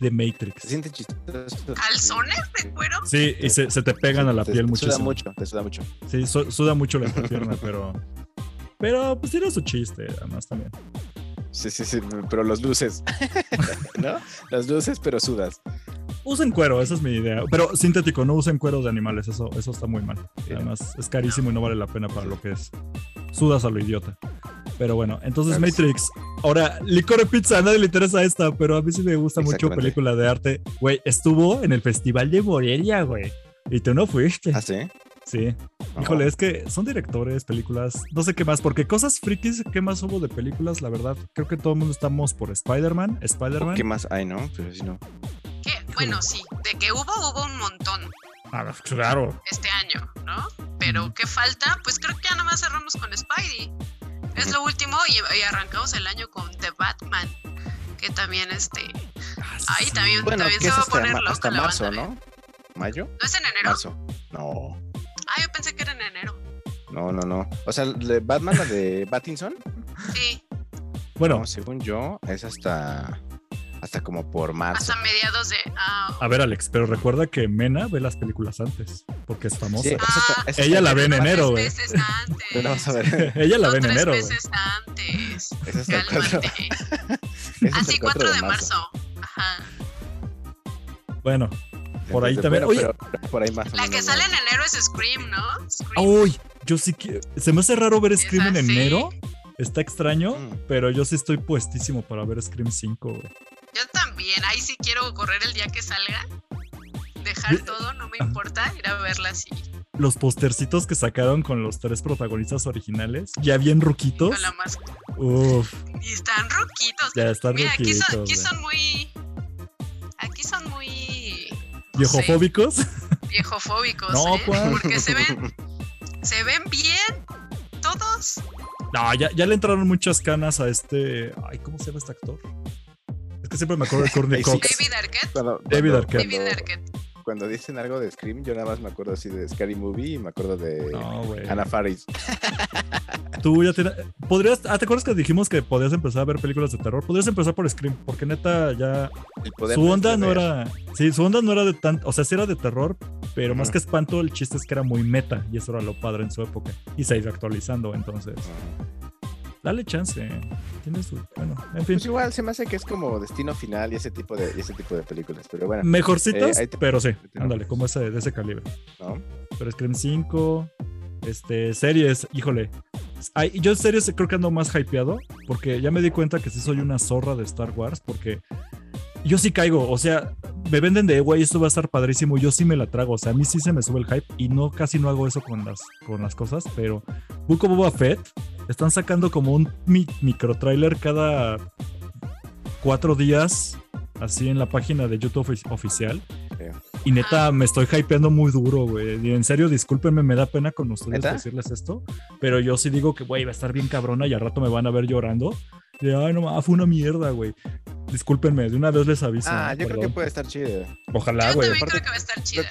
de Se Matrix. siente chistoso. ¿Calzones de cuero? Sí, y se, se te pegan a la Te- piel te Suda mucho, te suda mucho. Sí, su- suda mucho la entrepierna, pero. Pero pues tiene su chiste, además también. Sí, sí, sí, pero los luces. ¿No? Las luces, pero sudas. Usen cuero, esa es mi idea. Pero sintético, no usen cuero de animales, eso, eso está muy mal. Además, es carísimo y no vale la pena para lo que es. Sudas a lo idiota. Pero bueno, entonces. Matrix. Ahora, Licor Pizza, a nadie le interesa esta, pero a mí sí me gusta mucho película de arte. Güey, estuvo en el Festival de Morelia, güey. Y tú no fuiste. ¿Ah, sí? Sí. Híjole, es que son directores, películas, no sé qué más, porque cosas frikis, ¿qué más hubo de películas? La verdad, creo que todo el mundo estamos por Spider-Man. Spider-Man. ¿Qué más hay, no? Pero si no. Que, bueno, sí, de que hubo, hubo un montón Ah, claro. este año, ¿no? Pero. ¿qué falta? Pues creo que ya nomás cerramos con Spidey. Es lo último y, y arrancamos el año con The Batman. Que también, este. Ah, Ahí sí. también, Bueno, también se va a poner loca hasta la marzo, banda. ¿eh? ¿no? ¿Mayo? ¿No es en enero? Marzo. No, Ah, yo pensé que era en enero. no, no, no. O sea, de Batman, la de Pattinson, Sí, Bueno, no, según yo, es hasta hasta como por marzo. hasta mediados de. Ah, a ver, Alex, pero recuerda que Mena ve las películas antes, porque es famosa. Sí, eso Ah, está- eso ella la ve en enero, tres güey. meses antes. Pero vamos a ver. Ella la ve en enero, tres meses antes. Es hasta el 4, Cálmate. es hasta Así, el 4 de marzo. Ajá. Bueno, Por ahí también. bueno, Oye. pero por ahí más La que sale en enero es Scream, ¿no? Scream. ¡Uy! Yo sí que. Se me hace raro ver Scream en enero. Está extraño, Mm. pero yo sí estoy puestísimo para ver Scream 5, güey. Yo también. Ahí sí quiero correr el día que salga. Dejar todo, no me importa. Ir a verla así. Los postercitos que sacaron con los tres protagonistas originales, ya bien ruquitos. Con la más... Uf, Y están roquitos. ya están Mira, aquí ruquitos. son, aquí son muy. Aquí son muy. no sé, ¿Viejofóbicos? viejofóbicos. No, ¿eh? Porque se ven, se ven bien. Todos. No, ya, ya le entraron muchas canas a este. Ay, ¿cómo se llama este actor? Es que siempre me acuerdo de Courtney. Cox. David Arquette. Cuando, David cuando- Arquette. David Arquette. Cuando dicen algo de Scream, yo nada más me acuerdo así de Scary Movie y me acuerdo de No. Ana Faris. Tú ya tienes. ¿Podrías. Ah, ¿te acuerdas que dijimos que podías empezar a ver películas de terror? Podrías empezar por Scream, porque neta ya. El poder Su onda no era. Sí, su onda no era de tan. O sea, sí era de terror, pero más que espanto, el chiste es que era muy meta y eso era lo padre en su época. Y se ha ido actualizando, entonces. Dale chance. Tiene su. Bueno, en fin. Pues igual se me hace que es como destino final y ese tipo de, ese tipo de películas. Pero bueno, Mejorcitas, Eh, te- pero sí. Ándale, como ese, de ese calibre. ¿no? Pero Scream 5, este, series, híjole. Ay, yo series creo que ando más hypeado, porque ya me di cuenta que sí soy una zorra de Star Wars, porque yo sí caigo, o sea, me venden de, güey, esto va a estar padrísimo, yo sí me la trago, o sea, a mí sí se me sube el hype y no, casi no hago eso con las, con las cosas, pero Book of Boba Fett están sacando como un mi- micro trailer cada cuatro días, así en la página de YouTube ofi- oficial. Y neta, me estoy hypeando muy duro, güey. Y en serio, discúlpenme, me da pena con ustedes ¿Neta? decirles esto. Pero yo sí digo que, güey, va a estar bien cabrona y al rato me van a ver llorando. De, ay, no, ma, fue una mierda, güey. Discúlpenme, de una vez les aviso. Ah, ¿no? yo creo que puede estar chido. Ojalá, Yo güey. también aparte- creo que va a estar chida.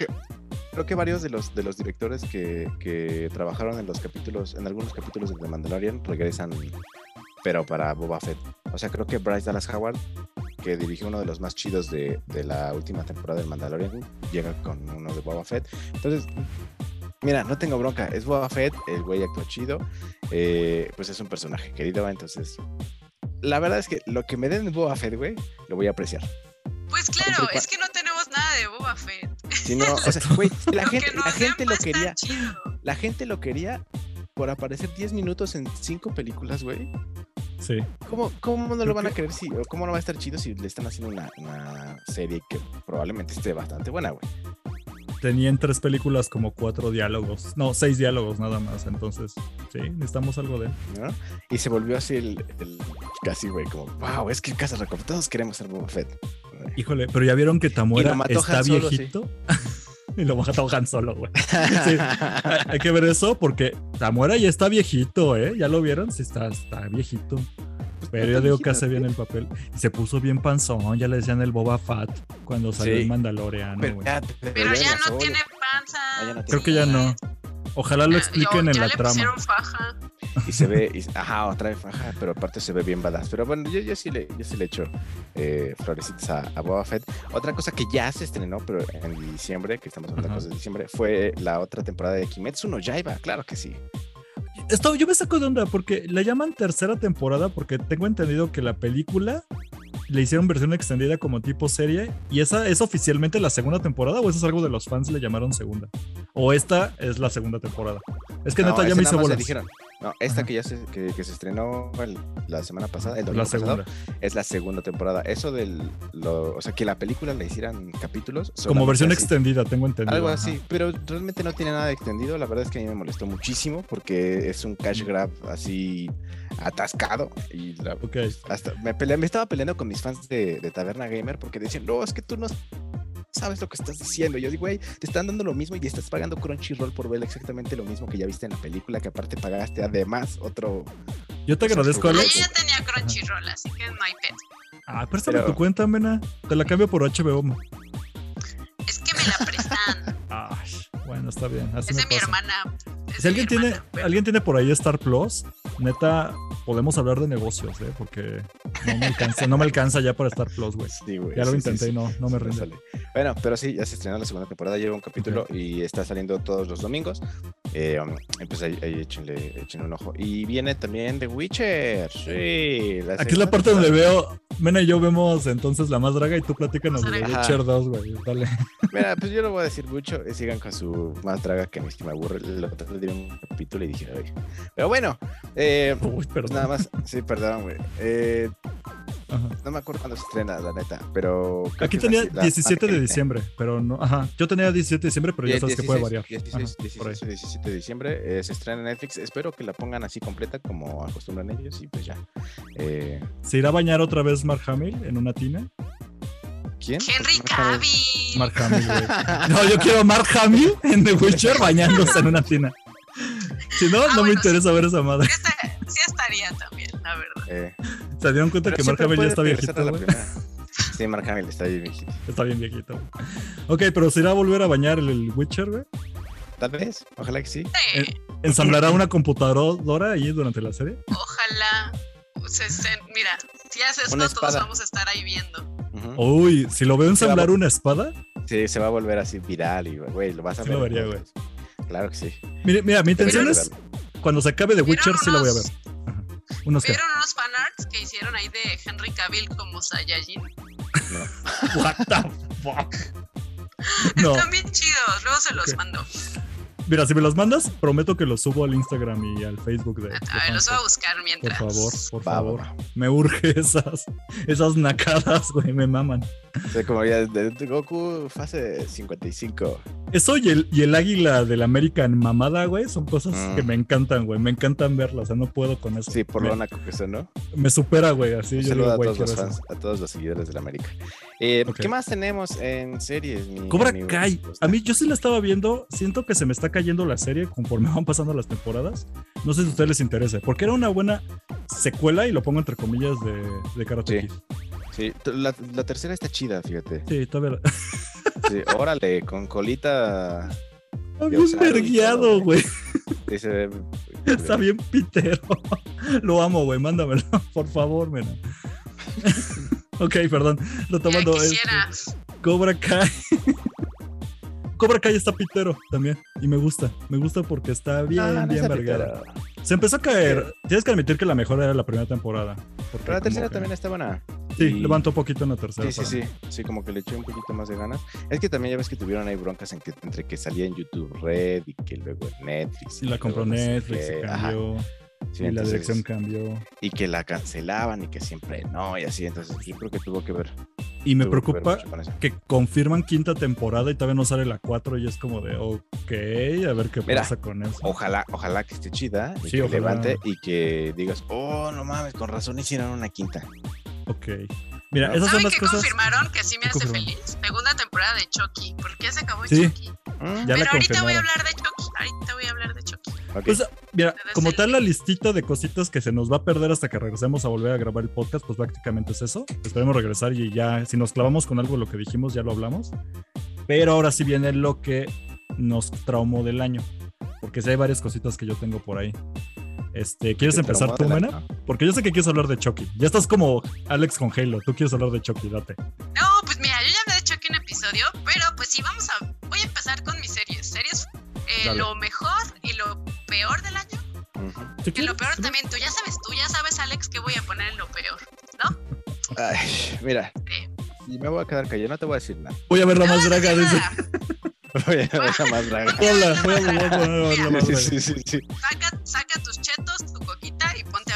Creo que, varios de los, de los directores que, que trabajaron en los capítulos, en algunos capítulos de The Mandalorian, regresan, pero para Boba Fett. O sea, creo que Bryce Dallas Howard, que dirigió uno de los más chidos de, de la última temporada del Mandalorian, llega con uno de Boba Fett. Entonces, mira, no tengo bronca, es Boba Fett, el güey actúa chido, eh, pues es un personaje querido, entonces... La verdad es que lo que me den de Boba Fett, güey, lo voy a apreciar. Pues claro, es que no tenemos nada de Boba Fett. Si no, o sea, güey, la gente, la gente lo quería, chido. la gente lo quería por aparecer 10 minutos en 5 películas, güey. Sí. ¿Cómo, ¿Cómo no Creo lo van a que- querer si, o cómo no va a estar chido si le están haciendo una, una serie que probablemente esté bastante buena, güey? Tenían tres películas como cuatro diálogos. No, seis diálogos nada más. Entonces, sí, necesitamos algo de él. ¿no? Y se volvió así el, el- casi, güey, como, wow, es que Casa Recompensa, todos queremos ser Boba Fett. Híjole, pero ya vieron que mató está Han Solo, sí. viejito. y lo mata Han Solo, güey. Sí, hay, que ver eso porque Tamora ya está viejito, ¿eh? ¿Ya lo vieron? Sí, está, está viejito. Pero yo digo que hace bien el papel. Y se puso bien panzón, ya le decían el Boba Fett cuando salió Sí. el Mandaloriano, Pero güey. ya, Pero no sola. tiene panza. Ah, Creo que ya no. Ojalá lo Ah, expliquen yo- en ya la le trama. faja. Y se ve, y- ajá, otra vez faja, pero aparte se ve bien badass. Pero bueno, yo, yo sí le, yo sí le echo eh, florecitas a, a Boba Fett. Otra cosa que ya se estrenó, pero en diciembre, que estamos hablando de Ajá. cosas de diciembre, fue la otra temporada de Kimetsu no Yaiba. Claro que sí. Esto yo me saco de onda porque la llaman tercera temporada porque tengo entendido que la película le hicieron versión extendida como tipo serie y esa es oficialmente la segunda temporada o eso es algo de los fans le llamaron segunda o esta es la segunda temporada. Es que No, neta ya me le bolas. No, esta Ajá. que ya se, que, que se estrenó el- la semana pasada, el La domingo pasado, es la segunda temporada. Eso del, lo, o sea, que la película le hicieran capítulos. Como versión así. extendida, tengo entendido. Algo ajá. así, pero realmente no tiene nada de extendido. La verdad es que a mí me molestó muchísimo porque es un cash grab así atascado. Y la- hasta me, peleé- me estaba peleando con mis fans de, de Taberna Gamer porque decían, no, es que tú no sabes lo que estás diciendo. Y yo digo, güey, te están dando lo mismo y estás pagando Crunchyroll por ver exactamente lo mismo que ya viste en la película, que aparte pagaste además otro. Yo te agradezco, que- Ah, Alex. yo ya tenía Crunchyroll, así que no hay pedo. Ah, préstame Pero- tu cuenta, Mena. Te la cambio por HBO. Es que me la prestan. Ay, bueno, está bien. Así es de mi pasa. hermana. Si alguien tiene, alguien tiene por ahí Star Plus, neta, podemos hablar de negocios, ¿eh? Porque no me alcanza, no me alcanza ya para Star Plus, güey. Sí, güey, Ya lo sí, intenté sí. y no, no me Sí, rinde. Bueno, pero sí, ya se estrenó la segunda temporada, lleva un capítulo y está saliendo todos los domingos. Eh, um, pues ahí, ahí échenle, échenle un ojo. Y viene también The Witcher. Sí. la Aquí es la parte donde veo, Mena y yo vemos entonces la más draga y tú platícanos de The. Witcher 2, güey. Dale. Mira, pues yo no voy a decir mucho. eh, Sigan con su más draga que a mí sí me aburre. Otro día di un capítulo y dije, ay. Pero bueno, eh, Uy, pues perdón. nada más. Sí, perdón, güey. Eh, Ajá. no me acuerdo cuándo se estrena, la neta. Pero. Aquí tenía la- 17 de diciembre, pero no. Ajá. Yo tenía 17 de diciembre, pero ya sabes que puede variar. 16, Ajá, 16, por ahí. 16, 17 de diciembre eh, se estrena en Netflix. Espero que la pongan así completa como acostumbran ellos y pues ya. Eh, ¿Se irá a bañar otra vez Mark Hamill en una tina? ¿Quién? Henry Mark Hamill. Cavill. Mark Hamill, güey. No, yo quiero Mark Hamill en The Witcher bañándose en una tina. Si no, Ah, no me bueno, interesa ver esa madre. Sí estaría también, la verdad. Eh, Se dieron cuenta pero que Mark Hamill ya está viejito. Sí, Mark Hamill está bien viejito. Está bien viejito. Ok, pero ¿se irá a volver a bañar el, Witcher, güey? Tal vez, ojalá que sí. Sí, ¿Ensamblará una computadora ahí durante la serie? ojalá. se- se- mira, si haces Una esto, todos vamos a estar ahí viendo. Uy, si lo veo ensamblar una espada. Sí, se va a volver así viral y, güey, lo vas a Sí ver. lo vería. Claro que sí. Mira, mira mi intención es cuando se acabe ¿Vieron Witcher, sí lo voy a ver. unos-. ¿Vieron que hicieron ahí de Henry Cavill como Saiyajin? No. What the fuck? No, Están bien chidos, luego se los mando. mira, si me los mandas, prometo que los subo al Instagram y al Facebook de. A ver, los voy a buscar Por mientras. favor, por Va, va, favor. Me urge esas, esas nacadas, güey, me maman. O sea, como ya de, Goku fase 55. Eso y el, y el águila del American mamada, güey, son cosas Mm. que me encantan, güey. Me encantan verlas, o sea, no puedo con eso. Sí, por lo naco que son, ¿no? me supera, güey, así Un yo digo, a güey, todos los fans, a todos los seguidores de la América. Eh. ¿Qué más tenemos en series? mi Cobra amigo? Kai. A mí, yo sí la estaba viendo. Siento que se me está cayendo la serie conforme van pasando las temporadas. No sé si a ustedes les interesa. Porque era una buena secuela, y lo pongo entre comillas, de, de Karate Sí. Kid. Sí, la, la tercera está chida, fíjate. Sí, todavía. Sí, órale, con colita. Está bien vergueado, todo, güey. Sí, se ve- Está bien pitero. Lo amo, güey. Mándamelo, por favor, mena. ok, perdón. Retomando quisiera. Cobra Kai. Cobra Kai está pitero también. Y me gusta. Me gusta porque está bien, Ah, no bien está pitero. Se empezó a caer. Tienes que admitir que la mejor era la primera temporada. Pero la tercera que- también está buena. Sí, Y- levantó poquito en la tercera. Sí, sí, para sí. Sí, como que le eché un poquito más de ganas. Es que también ya ves que tuvieron ahí broncas en que, entre que salía en YouTube Red y que luego en Netflix. Y la compró Netflix, se cambió. Sí, y la dirección cambió. Y que la cancelaban y que siempre no, y así. Entonces yo creo que tuvo que ver. Y me que preocupa que confirman quinta temporada y todavía no sale la 4 y es como de, ok, a ver qué Mira, pasa con eso. Ojalá, ojalá que esté chida y Sí, que ojalá. levante y que digas, oh, no mames, con razón hicieron una quinta. Ok. Mira, No. esas son ¿Saben las qué cosas. confirmaron que sí me ¿Qué hace confirmaron? feliz? Segunda temporada de Chucky. ¿Por qué se acabó Sí. Chucky? Ya Pero la ahorita voy a hablar de Chucky. Ahorita voy a hablar de Chucky. ok. Pues, mira, como el- tal la listita de cositas que se nos va a perder hasta que regresemos a volver a grabar el podcast, pues prácticamente es eso. Esperemos regresar y ya, si nos clavamos con algo de lo que dijimos, ya lo hablamos. Pero ahora sí viene lo que nos traumó del año. Porque sí hay varias cositas que yo tengo por ahí. Este, ¿Quieres ¿Te empezar tú, Mena? no? Porque yo sé que quieres hablar de Chucky. Ya estás como Alex con Halo. Tú quieres hablar de Chucky, date. No, pues mira, yo ya hablé de Chucky en episodio, pero pues sí, vamos a. Voy a empezar con mis series. Series, eh, lo mejor y lo peor del año. Si Que lo peor sí. también, tú ya sabes, tú ya sabes, Alex, que voy a poner en lo peor. Ay, mira, Sí. y me voy a quedar callado, no te voy a decir nada. Voy a ver la No más draga, dice. Voy a ver la más draga. Hola, voy a poner la más Sí, draga. sí, sí, sí. Saca, saca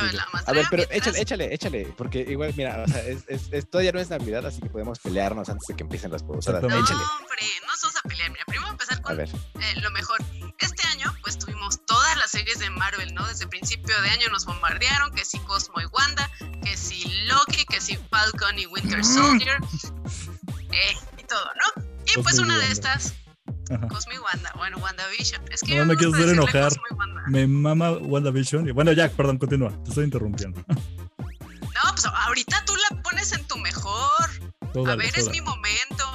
a ver A pero mientras- échale, échale, échale, porque igual, mira, o sea, es, es, es- todavía no es Navidad, así que podemos pelearnos antes de que empiecen las posadas. No. Échale. hombre, no nos vamos a pelear. Mira, primero a empezar A con ver, eh, lo mejor. Este año, pues tuvimos todas las series de Marvel, ¿no? Desde principio de año nos bombardearon, que si Cosmo y Wanda, que si Loki, que si Falcon y Winter Soldier, eh, y todo, ¿no? Y pues una de estas. Cosmo y Wanda, bueno, WandaVision. Es que No me me hacer decirle enojar. Me mama WandaVision. y- Bueno, ya, perdón, continúa. Te estoy interrumpiendo. No, pues ahorita tú la pones en tu mejor. Tú A ver, es dale. mi momento.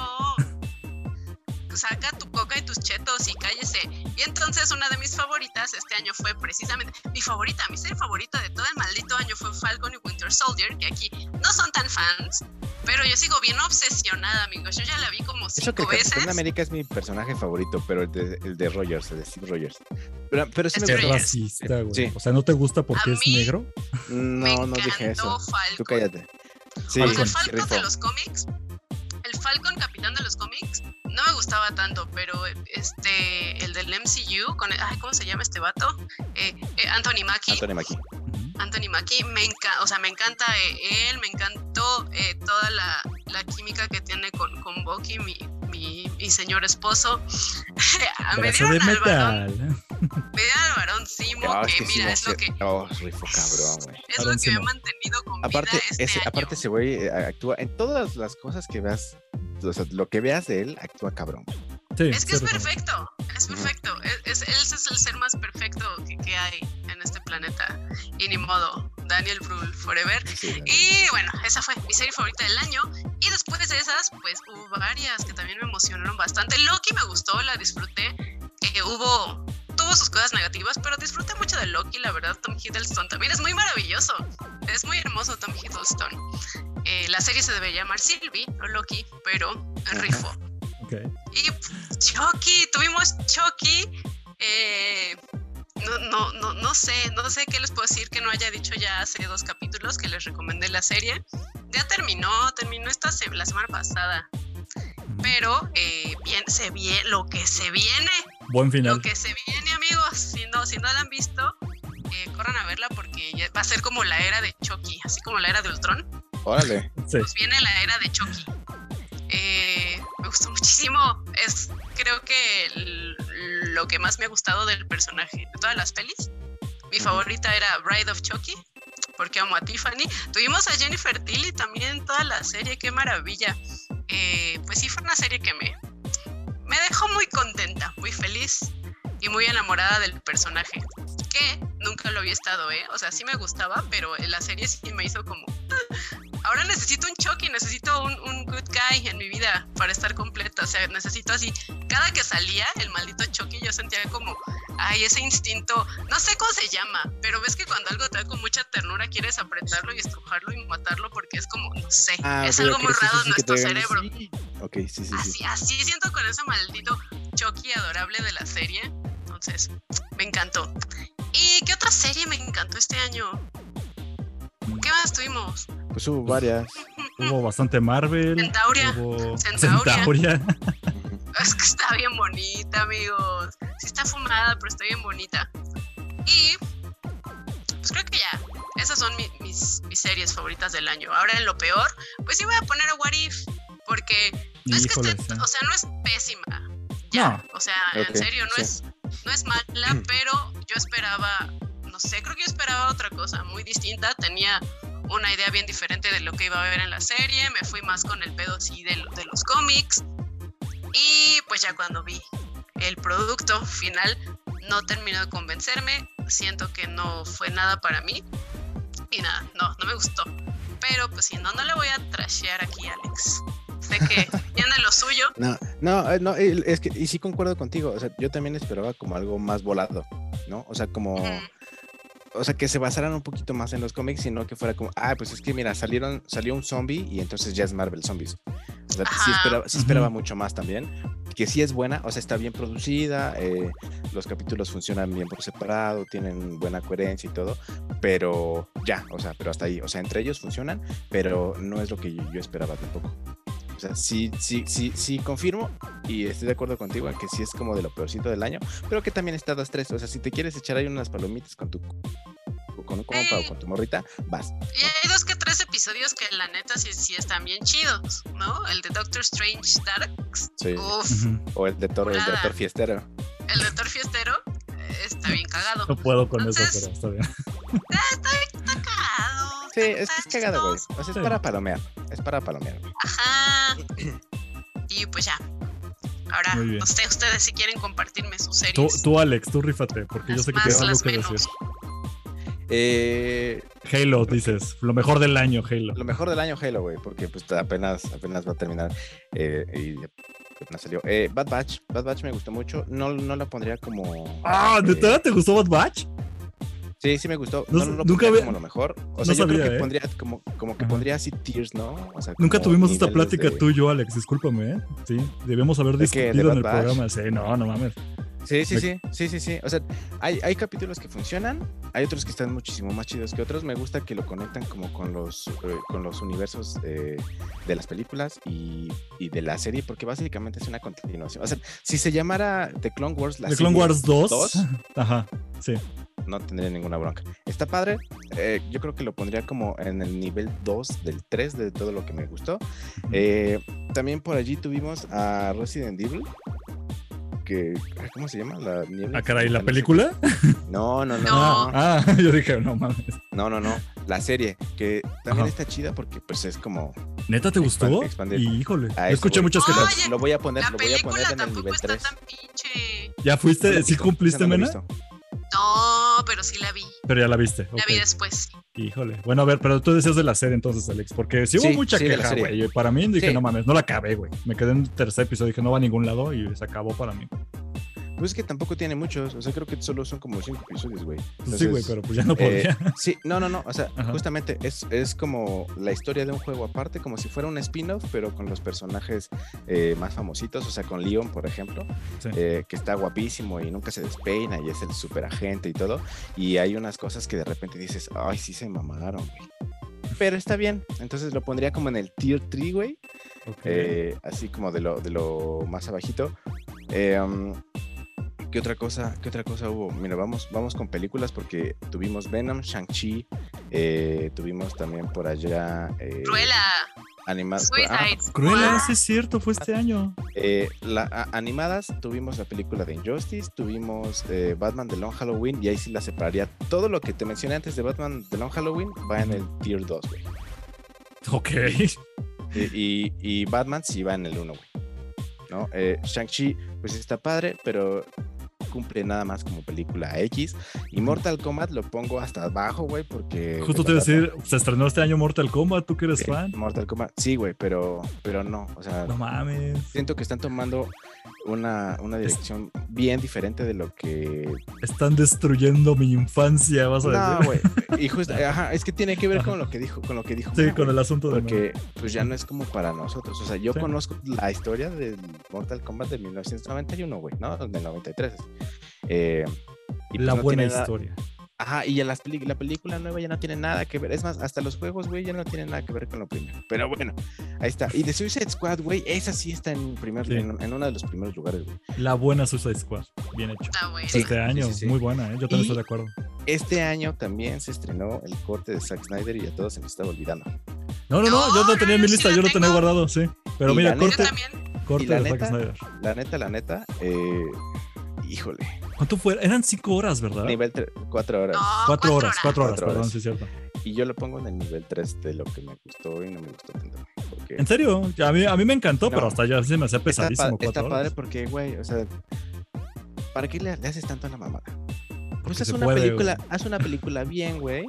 Saca tu coca y tus chetos y cállese. Y entonces una de mis favoritas este año fue precisamente mi favorita, mi serie favorita de todo el maldito año fue Falcon y Winter Soldier, que aquí no son tan fans, pero yo sigo bien obsesionada, amigos. Yo ya la vi como eso que cinco el veces. Capitán América es mi personaje favorito, pero el de, el de Rogers, el de Steve Rogers. Pero, pero sí me Steve Qué gusta. Racista, güey. Sí. O sea, ¿no te gusta porque es negro? Me No, no dije eso. Falcon. Tú cállate. Sí, O sea, el Falcon de los cómics, el Falcon capitán de los cómics, no me gustaba tanto, pero este, el del MCU, con el- ay, ¿cómo se llama este vato? Eh, eh, Anthony Mackie. Anthony Mackie. Anthony Mackie, me encanta, o sea, me encanta eh, él, me encantó eh, toda la, la química que tiene con, con Bucky, mi, mi, mi señor esposo. Me Pedazo de dieron al varón, metal. me dieron al varón Simo, Ah, que es que sí mira, es lo que, Oh, rifó cabrón, güey. es lo que me ha mantenido con Aparte, vida este ese, año. aparte ese güey eh, actúa en todas las cosas que veas, o sea, lo que veas de él, actúa cabrón. Sí, Es que es perfecto, es perfecto. Es, él es el ser más perfecto que, que hay en este planeta. Y ni modo, Daniel Brühl forever. Sí. Y bueno, esa fue mi serie favorita del año. Y después de esas, pues hubo varias que también me emocionaron bastante. Loki me gustó, la disfruté. Eh, hubo, tuvo sus cosas negativas, pero disfruté mucho de Loki, la verdad. Tom Hiddleston también es muy maravilloso. Es muy hermoso Tom Hiddleston. Eh, la serie se debe llamar Sylvie, no Loki, pero rifo. Ok. Y Chucky, tuvimos Chucky. eh, no, no, no, no sé, no sé qué les puedo decir que no haya dicho ya hace dos capítulos que les recomendé la serie. Ya terminó, terminó esta se- la semana pasada. Pero eh, bien, se viene, lo que se viene, Buen final. lo que se viene, amigos. Si no, si no la han visto, eh, corran a verla porque ya va a ser como la era de Chucky, así como la era de Ultron Órale. Sí. pues viene la era de Chucky. Eh, me gustó muchísimo. Es creo que el- lo que más me ha gustado del personaje de todas las pelis. Mi favorita era Bride of Chucky, porque amo a Tiffany. Tuvimos a Jennifer Tilly también en toda la serie, qué maravilla. Eh, pues sí, fue una serie que me, me dejó muy contenta, muy feliz y muy enamorada del personaje. Que nunca lo había estado, ¿eh? O sea, sí me gustaba, pero en la serie sí me hizo como. Ahora necesito un Chucky, necesito un, un good guy en mi vida para estar completa. O sea, necesito así. Cada que salía el maldito Chucky, yo sentía como, ay, ese instinto, no sé cómo se llama, pero ves que cuando algo te da con mucha ternura, quieres apretarlo y estrujarlo y matarlo porque es como, no sé, es ok, algo muy raro en nuestro cerebro. sí, sí, sí. Así, así siento con ese maldito Chucky adorable de la serie. Entonces, me encantó. ¿Y qué otra serie me encantó este año? ¿Qué más tuvimos? Pues hubo varias. Hubo bastante Marvel. Centauria. Hubo Centauria. Centauria. Es que está bien bonita, amigos. Sí está fumada, pero está bien bonita. Y pues creo que ya. Esas son mi- mis, mis series favoritas del año. Ahora en lo peor, pues sí voy a poner a What If. Porque no es que esté, sí. o sea, no es pésima. Ya. No. O sea, en serio, no sí. es, no es mala, pero yo esperaba, no sé, creo que yo esperaba otra cosa muy distinta. Tenía una idea bien diferente de lo que iba a ver en la serie. Me fui más con el pedo sí de, de los cómics. Y pues ya cuando vi el producto final no terminó de convencerme, siento que no fue nada para mí y nada, no, no me gustó. Pero pues si no, no le voy a trashear aquí, Alex. Sé que tiene lo suyo. No, no, eh, no, es que, y sí concuerdo contigo, o sea, yo también esperaba como algo más volado, ¿no? O sea, como, Ujú. O sea, que se basaran un poquito más en los cómics, sino que fuera como, ah, pues es que mira, salieron, salió un zombie y entonces ya es Marvel Zombies. O sea, sí esperaba, sí esperaba Ujú. mucho más también, que sí es buena, o sea, está bien producida, eh, los capítulos funcionan bien por separado, tienen buena coherencia y todo, pero ya, o sea, pero hasta ahí, o sea, entre ellos funcionan, pero no es lo que yo, yo esperaba tampoco. O sea, sí, sí, sí, sí confirmo y estoy de acuerdo contigo en que sí es como de lo peorcito del año, pero que también está dos, tres. O sea, si te quieres echar ahí unas palomitas con tu con un compa o con tu morrita, vas. Y hay dos que tres episodios que la neta sí, sí están bien chidos, ¿no? El de Doctor Strange Darks. Sí. Uf. O el de Toro, el de. Thor Fiestero. el de Thor Fiestero eh, está bien cagado. No puedo con eso, pero está bien. Está bien cagado. Sí, es que es cagado, güey. chistoso. O sea, es para palomear. Es para palomear. Ajá. Y pues ya. Ahora, no sé, ustedes si quieren compartirme sus Tú, series. tú, Alex, tú rífate, porque yo sé que tienes algo que menos. decir. Eh, Halo, dices, lo mejor del año, Halo. lo mejor del año Halo, güey, porque pues apenas, apenas va a terminar eh, y apenas salió. Eh, Bad Batch, Bad Batch me gustó mucho. No, no la pondría como. Ah, eh, ¿neta te gustó Bad Batch? Sí, sí me gustó. No No, no nunca había- como lo mejor. O no sea, yo sabía, creo que ¿eh? pondría como, como que Ajá. pondría así tears, ¿no? O sea, Nunca tuvimos esta plática de- tú y yo, Alex, discúlpame, ¿eh? Sí, debemos haber ¿De qué? ¿De discutido en el programa. Sí, no, no mames. Sí, sí, sí, sí, sí, sí. O sea, hay, hay capítulos que funcionan, hay otros que están muchísimo más chidos que otros. Me gusta que lo conectan como con los, eh, con los universos eh, de las películas y, y de la serie, porque básicamente es una continuación. O sea, si se llamara The Clone Wars, la The Clone Wars 2. dos. Ajá, sí. no tendría ninguna bronca. Está padre. eh, yo creo que lo pondría como en el nivel 2 del 3 de todo lo que me gustó. Eh, también por allí tuvimos a Resident Evil. Que, ¿Cómo se llama? La niebla Ah, caray, ¿la película? No, no, no. No. No, Ah, yo dije, no mames. no, no. no. La serie, que también Ajá. está chida porque pues es como... ¿Neta te gustó? Expand- expandir. Y, híjole, a yo eso escuché voy. muchas que Oye, Lo voy a poner, La lo voy a poner en el nivel está 3. tan pinche. ¿Ya fuiste? ¿Sí cumpliste, Mena? No, pero sí la vi. Pero ya la viste. La vi después. Híjole. Bueno, a ver, pero tú decías de la serie entonces, Alex, porque sí hubo Sí, mucha sí, queja, güey. Para mí dije, Sí. no mames, no la acabé, güey. Me quedé en el tercer episodio, dije, no va a ningún lado y se acabó para mí. Pues es que tampoco tiene muchos. O sea, creo que solo son como 5 episodios, güey. Sí, güey, pero pues ya no Eh, podía. sí, no, no, no. O sea, Ajá. justamente es, es como la historia de un juego aparte, como si fuera un spin-off, pero con los personajes eh, más famositos. O sea, con Leon, por ejemplo, Sí. eh, que está guapísimo y nunca se despeina y es el super agente y todo. Y hay unas cosas que de repente dices, ay, sí se mamaron, güey. Pero está bien. Entonces lo pondría como en el tier 3, güey. Eh, así como de lo, de lo más abajito. Eh, um, ¿Qué otra cosa? ¿Qué otra cosa hubo? Mira, vamos, vamos con películas porque tuvimos Venom, Shang-Chi, eh, tuvimos también por allá eh, Cruella. animadas. Cruella, sí es cierto, fue este año. eh, la- a- animadas tuvimos la película de Injustice, tuvimos eh, Batman The Long Halloween y ahí sí la separaría. Todo lo que te mencioné antes de Batman The Long Halloween va en el tier 2, güey. Ok. Y, y- y Batman sí va en el 1, güey. ¿No? Eh, Shang-Chi, pues está padre, pero cumple nada más como película X. Y Mortal Kombat lo pongo hasta abajo, güey, porque. Justo te iba a decir, se estrenó este año Mortal Kombat, tú que eres eh, fan. Mortal Kombat, sí, güey, pero, pero no. O sea, No mames. siento que están tomando una, una dirección bien diferente de lo que. Están destruyendo mi infancia, vas a No, decir. güey. Justo, ajá, es que tiene que ver Ajá. con lo que dijo, con lo que dijo. Sí, con el asunto de. Porque pues ya no es como para nosotros. O sea, yo Sí. conozco la historia del Mortal Kombat de 1991, güey, ¿no? Del 93. Eh, y, pues, la no buena nada- historia. Ajá, y en las peli- la película nueva ya no tiene nada que ver. Es más, hasta los juegos, güey, ya no tienen nada que ver con lo primero. Pero bueno, ahí está. Y de Suicide Squad, güey, esa sí está en, primer, Sí. en, en uno de los primeros lugares, güey. La buena Suicide Squad. Bien hecho. Bueno. Sí. este año, sí, sí. muy buena, ¿eh? Yo también Y- estoy de acuerdo. Este año también se estrenó el corte de Zack Snyder y a todos se nos estaba olvidando. No, no, no, yo No, tenía en mi lista, yo lo tenía guardado, sí. Pero Y mira, corte, también. corte de Zack neta, Snyder. La neta, la neta, eh, híjole, ¿Cuánto fue? Eran cinco horas, ¿verdad? nivel 4 horas. No, Cuatro horas, cuatro horas, Cuatro perdón, horas. sí es cierto. Y yo lo pongo en el nivel 3 de lo que me gustó y no me gustó tanto. Porque En serio, a mí, a mí me encantó, No. pero hasta ya se me hacía está, pa- pesadísimo está cuatro padre porque, güey, o sea, ¿para qué le, le haces tanto a la mamada? Pues haz una puede, película, güey. haz una película bien, güey.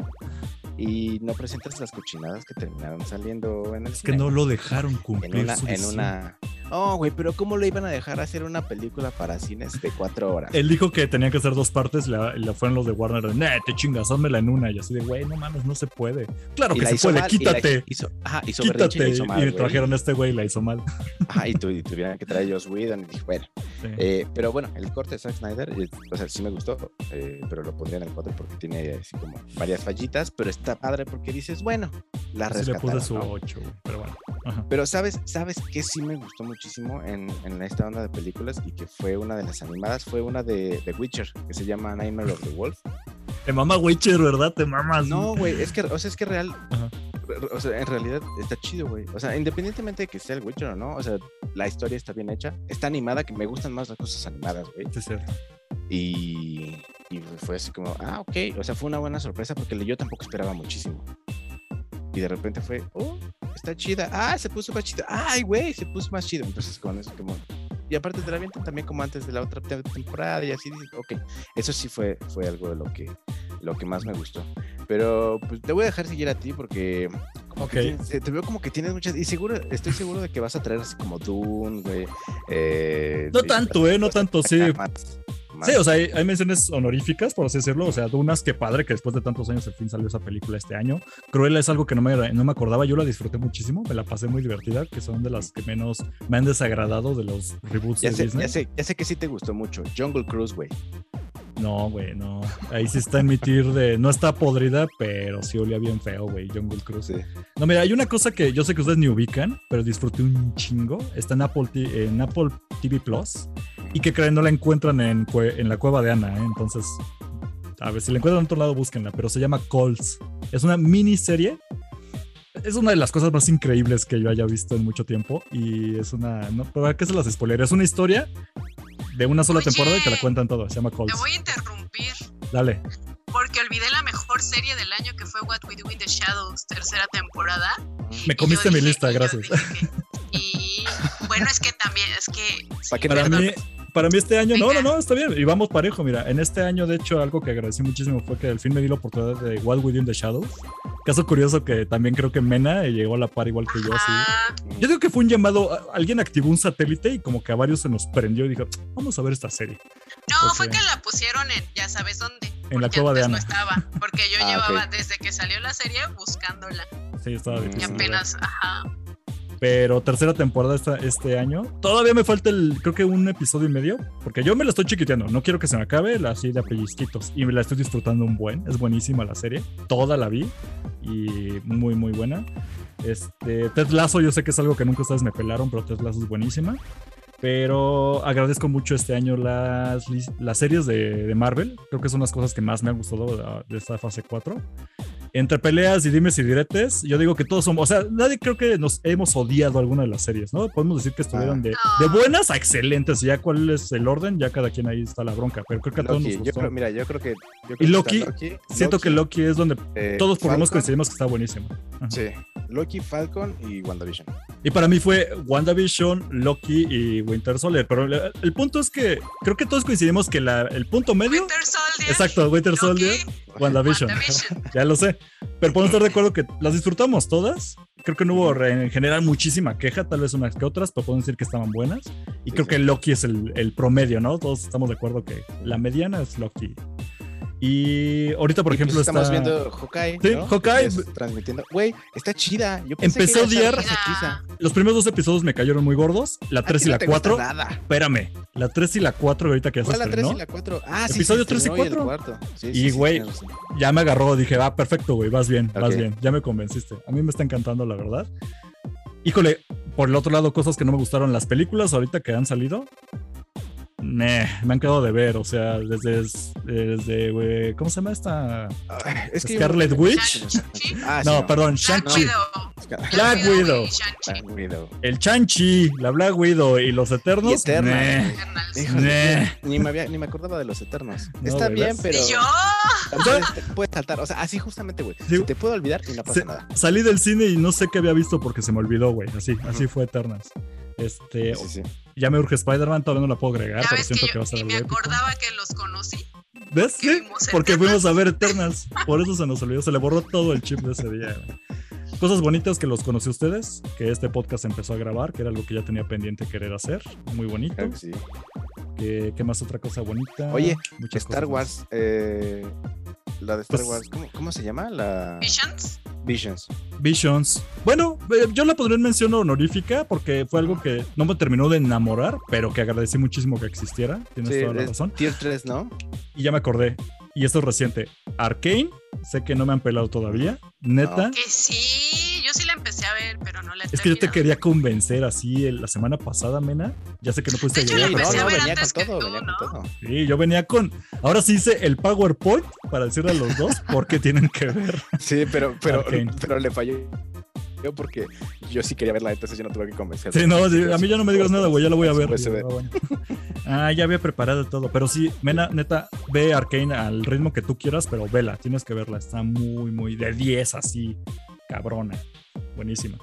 Y no presentas las cochinadas que terminaron saliendo en el Es que no lo dejaron en cumplir una, su en una. Oh, güey, pero ¿cómo le iban a dejar hacer una película para cines de cuatro horas? Él dijo que tenía que hacer dos partes y la, y la fueron los de Warner. de, Nah, te chingas, házmela en una. Y así de, güey, no mames, no se puede. Claro Y que se puede, mal, y la quítate. hizo- ajá, hizo y Quítate. la hizo mal, y güey. trajeron a este güey y la hizo mal. Ajá, y, tu- y tuvieran que traer a Joss Whedon. Y dije, bueno. Sí. eh, pero bueno, el corte de Zack Snyder, eh, o sea, sí me gustó, eh, pero lo pondría en el 4 porque tiene así como varias fallitas, pero está padre porque dices, bueno, la Sí le rescataron. puse su ¿no? 8, güey. Pero bueno. Ajá. Pero sabes, sabes que sí me gustó muchísimo en, en esta onda de películas y que fue una de las animadas, fue una de, de Witcher, que se llama Nightmare of the Wolf. Te mama Witcher, ¿verdad? Te mamas. No, güey, es que, o sea, es que real, Ajá. o sea, en realidad está chido, güey. O sea, independientemente de que sea el Witcher o no, o sea, la historia está bien hecha, está animada, que me gustan más las cosas animadas, güey. Sí, es cierto. Y, y fue así como, ah, ok, o sea, fue una buena sorpresa porque yo tampoco esperaba muchísimo. Y de repente fue, oh, está chida, ah, se puso más chida, ay, güey, se puso más chido. Entonces, con eso, como, y aparte te la avientan también como antes de la otra te- temporada y así, ok, eso sí fue, fue algo de lo que, lo que más me gustó. Pero pues te voy a dejar seguir a ti porque como que Ok. tienes- te, te veo como que tienes muchas, y seguro, estoy seguro de que vas a traer así como Dune, güey. eh, No tanto, ¿eh? No tanto, sí. más- Sí, o sea, hay, hay menciones honoríficas, por así decirlo. O sea, Dunas, que padre que después de tantos años al fin salió esa película este año. Cruella es algo que no me, no me acordaba, yo la disfruté muchísimo, me la pasé muy divertida, que son de las que menos me han desagradado de los reboots Ya de sé, Disney. ya, sé, ya sé que sí te gustó mucho. Jungle Cruise, güey. No, güey, no. Ahí sí está en mi tier de. No está podrida, pero sí olía bien feo, güey. Jungle Cruise. Sí. No, mira, hay una cosa que yo sé que ustedes ni ubican, pero disfruté un chingo. Está en Apple, T- en Apple TV Plus. Y que creen no la encuentran en, en la cueva de Ana, ¿eh? Entonces, a ver, si la encuentran en otro lado, búsquenla. Pero se llama Calls. Es una miniserie. Es una de las cosas más increíbles que yo haya visto en mucho tiempo. Y es una. No, ¿Para qué se las spoiler? Es una historia de una sola Oye. temporada y te la cuentan todo. Se llama Te Calls. voy a interrumpir Dale. porque olvidé la mejor serie del año que fue What We Do in the Shadows, tercera temporada. Me comiste mi dije- lista, gracias. y bueno, es que también, es que ¿Para te- mí, para mí este año, no, no, no, está bien. Y vamos parejo, mira. En este año, de hecho, algo que agradecí muchísimo fue que al fin me di la oportunidad de What Within the Shadows. Caso curioso que también creo que Mena llegó a la par igual que yo, así. Yo digo que fue un llamado, alguien activó un satélite y como que a varios se nos prendió y dijo, vamos a ver esta serie. no, fue que la pusieron en ya sabes dónde. En la cueva de Ana. No estaba, porque yo Ah, llevaba desde que salió la serie buscándola Sí, estaba Mm. y apenas, ajá. Pero tercera temporada esta, este año. Todavía me falta el, creo que un episodio y medio. Porque yo me la estoy chiquiteando. No quiero que se me acabe la así de pellizquitos. Y me la estoy disfrutando un buen. Es buenísima la serie. Toda la vi. Y muy, muy buena. Este, Ted Lasso, yo sé que es algo que nunca ustedes me pelaron, pero Ted Lasso es buenísima. Pero agradezco mucho este año las, las series de, de Marvel. Creo que son las cosas que más me han gustado de, de esta fase 4 entre peleas y dimes y diretes, yo digo que todos somos, o sea, nadie creo que nos hemos odiado alguna de las series, ¿no? Podemos decir que estuvieron de, Ah. de buenas a excelentes, y ya cuál es el orden, ya cada quien ahí está la bronca, pero creo que a todos Loki, nos yo gustó. creo, mira, yo creo que. yo creo Y que Loki, está Siento que Loki es donde eh, todos por lo menos Falcon, coincidimos que está buenísimo. Ajá. Sí, Loki, Falcon y WandaVision. Y para mí fue WandaVision, Loki y Winter Soldier, pero el, el punto es que creo que todos coincidimos que la- el punto medio, Winter Soldier. exacto, Winter Loki, Soldier, WandaVision. WandaVision. ya lo sé. Pero podemos estar de acuerdo que las disfrutamos todas. Creo que no hubo en general muchísima queja, tal vez unas que otras, pero podemos decir que estaban buenas. Y Sí, creo sí. que Loki es el, el promedio, ¿no? Todos estamos de acuerdo que la mediana es Loki. Y ahorita, por Y, pues, ejemplo, estamos está... viendo Hawkeye. Sí, ¿no? Hawkeye. Es transmitiendo. Güey, está chida. Yo pensé Empecé a odiar-. Los primeros dos episodios me cayeron muy gordos. La A 3 ti y no la te gusta 4. Nada. Espérame. La 3 y la 4, ahorita que ya se ¿Cuál la 3 estrenó, y la 4? Ah, sí. Episodio se 3 y estrenó el 4. cuarto. Sí, Y, sí, sí, güey, tienes razón. ya me agarró. Dije, va, perfecto, güey, vas bien, vas Ok. bien. Ya me convenciste. A mí me está encantando, la verdad. Híjole, por el otro lado, cosas que no me gustaron. Las películas ahorita que han salido, meh, me han quedado de ver. O sea, desde, desde güey, ¿cómo se llama esta? Ay, es que yo- Scarlet Witch. Shang-Chi. Ah, sí, No, perdón, Shang-Chi. Black Widow. Shang-Chi. Black Widow. El Chanchi, la Black Widow y los Eternos. Y meh. Nah. ni, me había, ni me acordaba de los Eternos. No, Está bien, ¿ves? pero. Y yo, Puedes, saltar. O sea, así justamente, güey. Sí. Te puede olvidar y no pasa Se- nada. salí del cine y no sé qué había visto porque se me olvidó, güey. Así, así fue Eternas. Este, Sí, sí. Ya me urge Spider-Man, todavía no la puedo agregar, pero que siento que, va a ser me épico. acordaba que los conocí. ¿Ves? que Sí, vimos porque Eternals. fuimos a ver Eternals. Por eso se nos olvidó, se le borró todo el chip de ese día. Cosas bonitas que los conocí a ustedes, que este podcast empezó a grabar, que era algo que ya tenía pendiente querer hacer. Muy bonito. Claro que sí. ¿Qué, qué más otra cosa bonita? Oye, Muchas Star. Wars, eh, la de Star Pues- Wars, ¿cómo, cómo se llama? La Visions. Visions. Visions. Bueno, eh, yo la pondré en mención honorífica porque fue algo que no me terminó de enamorar, pero que agradecí muchísimo que existiera. Tienes Sí, toda la razón. Tier 3, ¿no? Y ya me acordé. Y esto es reciente. Arcane, sé que no me han pelado todavía. Neta. Que sí, yo sí la empecé a ver, pero no la he Es que yo te quería convencer así el- la semana pasada, Mena. Ya sé que no pudiste llegar. la pero- empecé a no, ver venía con todo, venía con todo. Sí, yo venía con. Ahora sí hice el PowerPoint para decirle a los dos por qué tienen que ver. Sí, pero, pero, Arcane. pero le falló yo porque yo sí quería verla, entonces yo no tuve que convencer. Sí, no, sí, a mí ya no me digas nada, güey, ya la voy a ver. USB. Ah, bueno. Ah, ya había preparado todo. Pero sí, Mena, neta, ve Arcane al ritmo que tú quieras, pero vela, tienes que verla. Está muy, muy de 10, así, cabrona. Buenísima.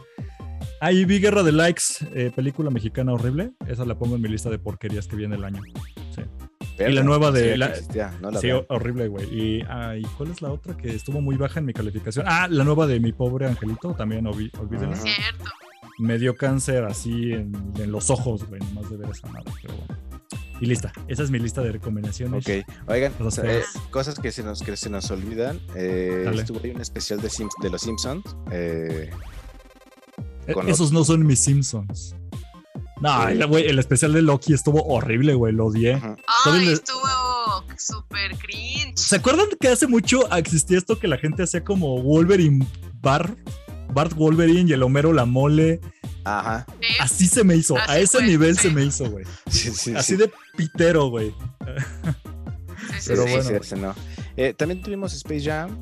Ahí vi Guerra de Likes, eh, película mexicana horrible. Esa la pongo en mi lista de porquerías que viene el año. Verga, y la nueva no de la- existía, no la Sí, horrible, güey. Y, ah, ¿y cuál es la otra que estuvo muy baja en mi calificación? Ah, la nueva de mi pobre angelito, también olví- olvídenla. Cierto. Me dio cáncer así en, en los ojos, güey, nomás de ver esa madre, pero bueno. Y lista, esa es mi lista de recomendaciones. Ok, oigan, Cosas o sea, eh, cosas que se nos, que se nos olvidan. Eh, estuvo ahí un especial de, Sims- de los Simpsons. eh, Eh, con Esos no son mis Simpsons. No, Sí. el, güey, el especial de Loki estuvo horrible, güey, lo odié. Ay, estuvo súper cringe. ¿Se acuerdan que hace mucho existía esto que la gente hacía como Wolverine Bart? Bart Wolverine y el Homero la mole. Ajá. Sí, Así se me hizo. a ese fue, nivel sí. se me hizo, güey. Sí, sí, Así sí. de pitero, güey. sí, sí, pero bueno. sí, ese no. Eh, también tuvimos Space Jam.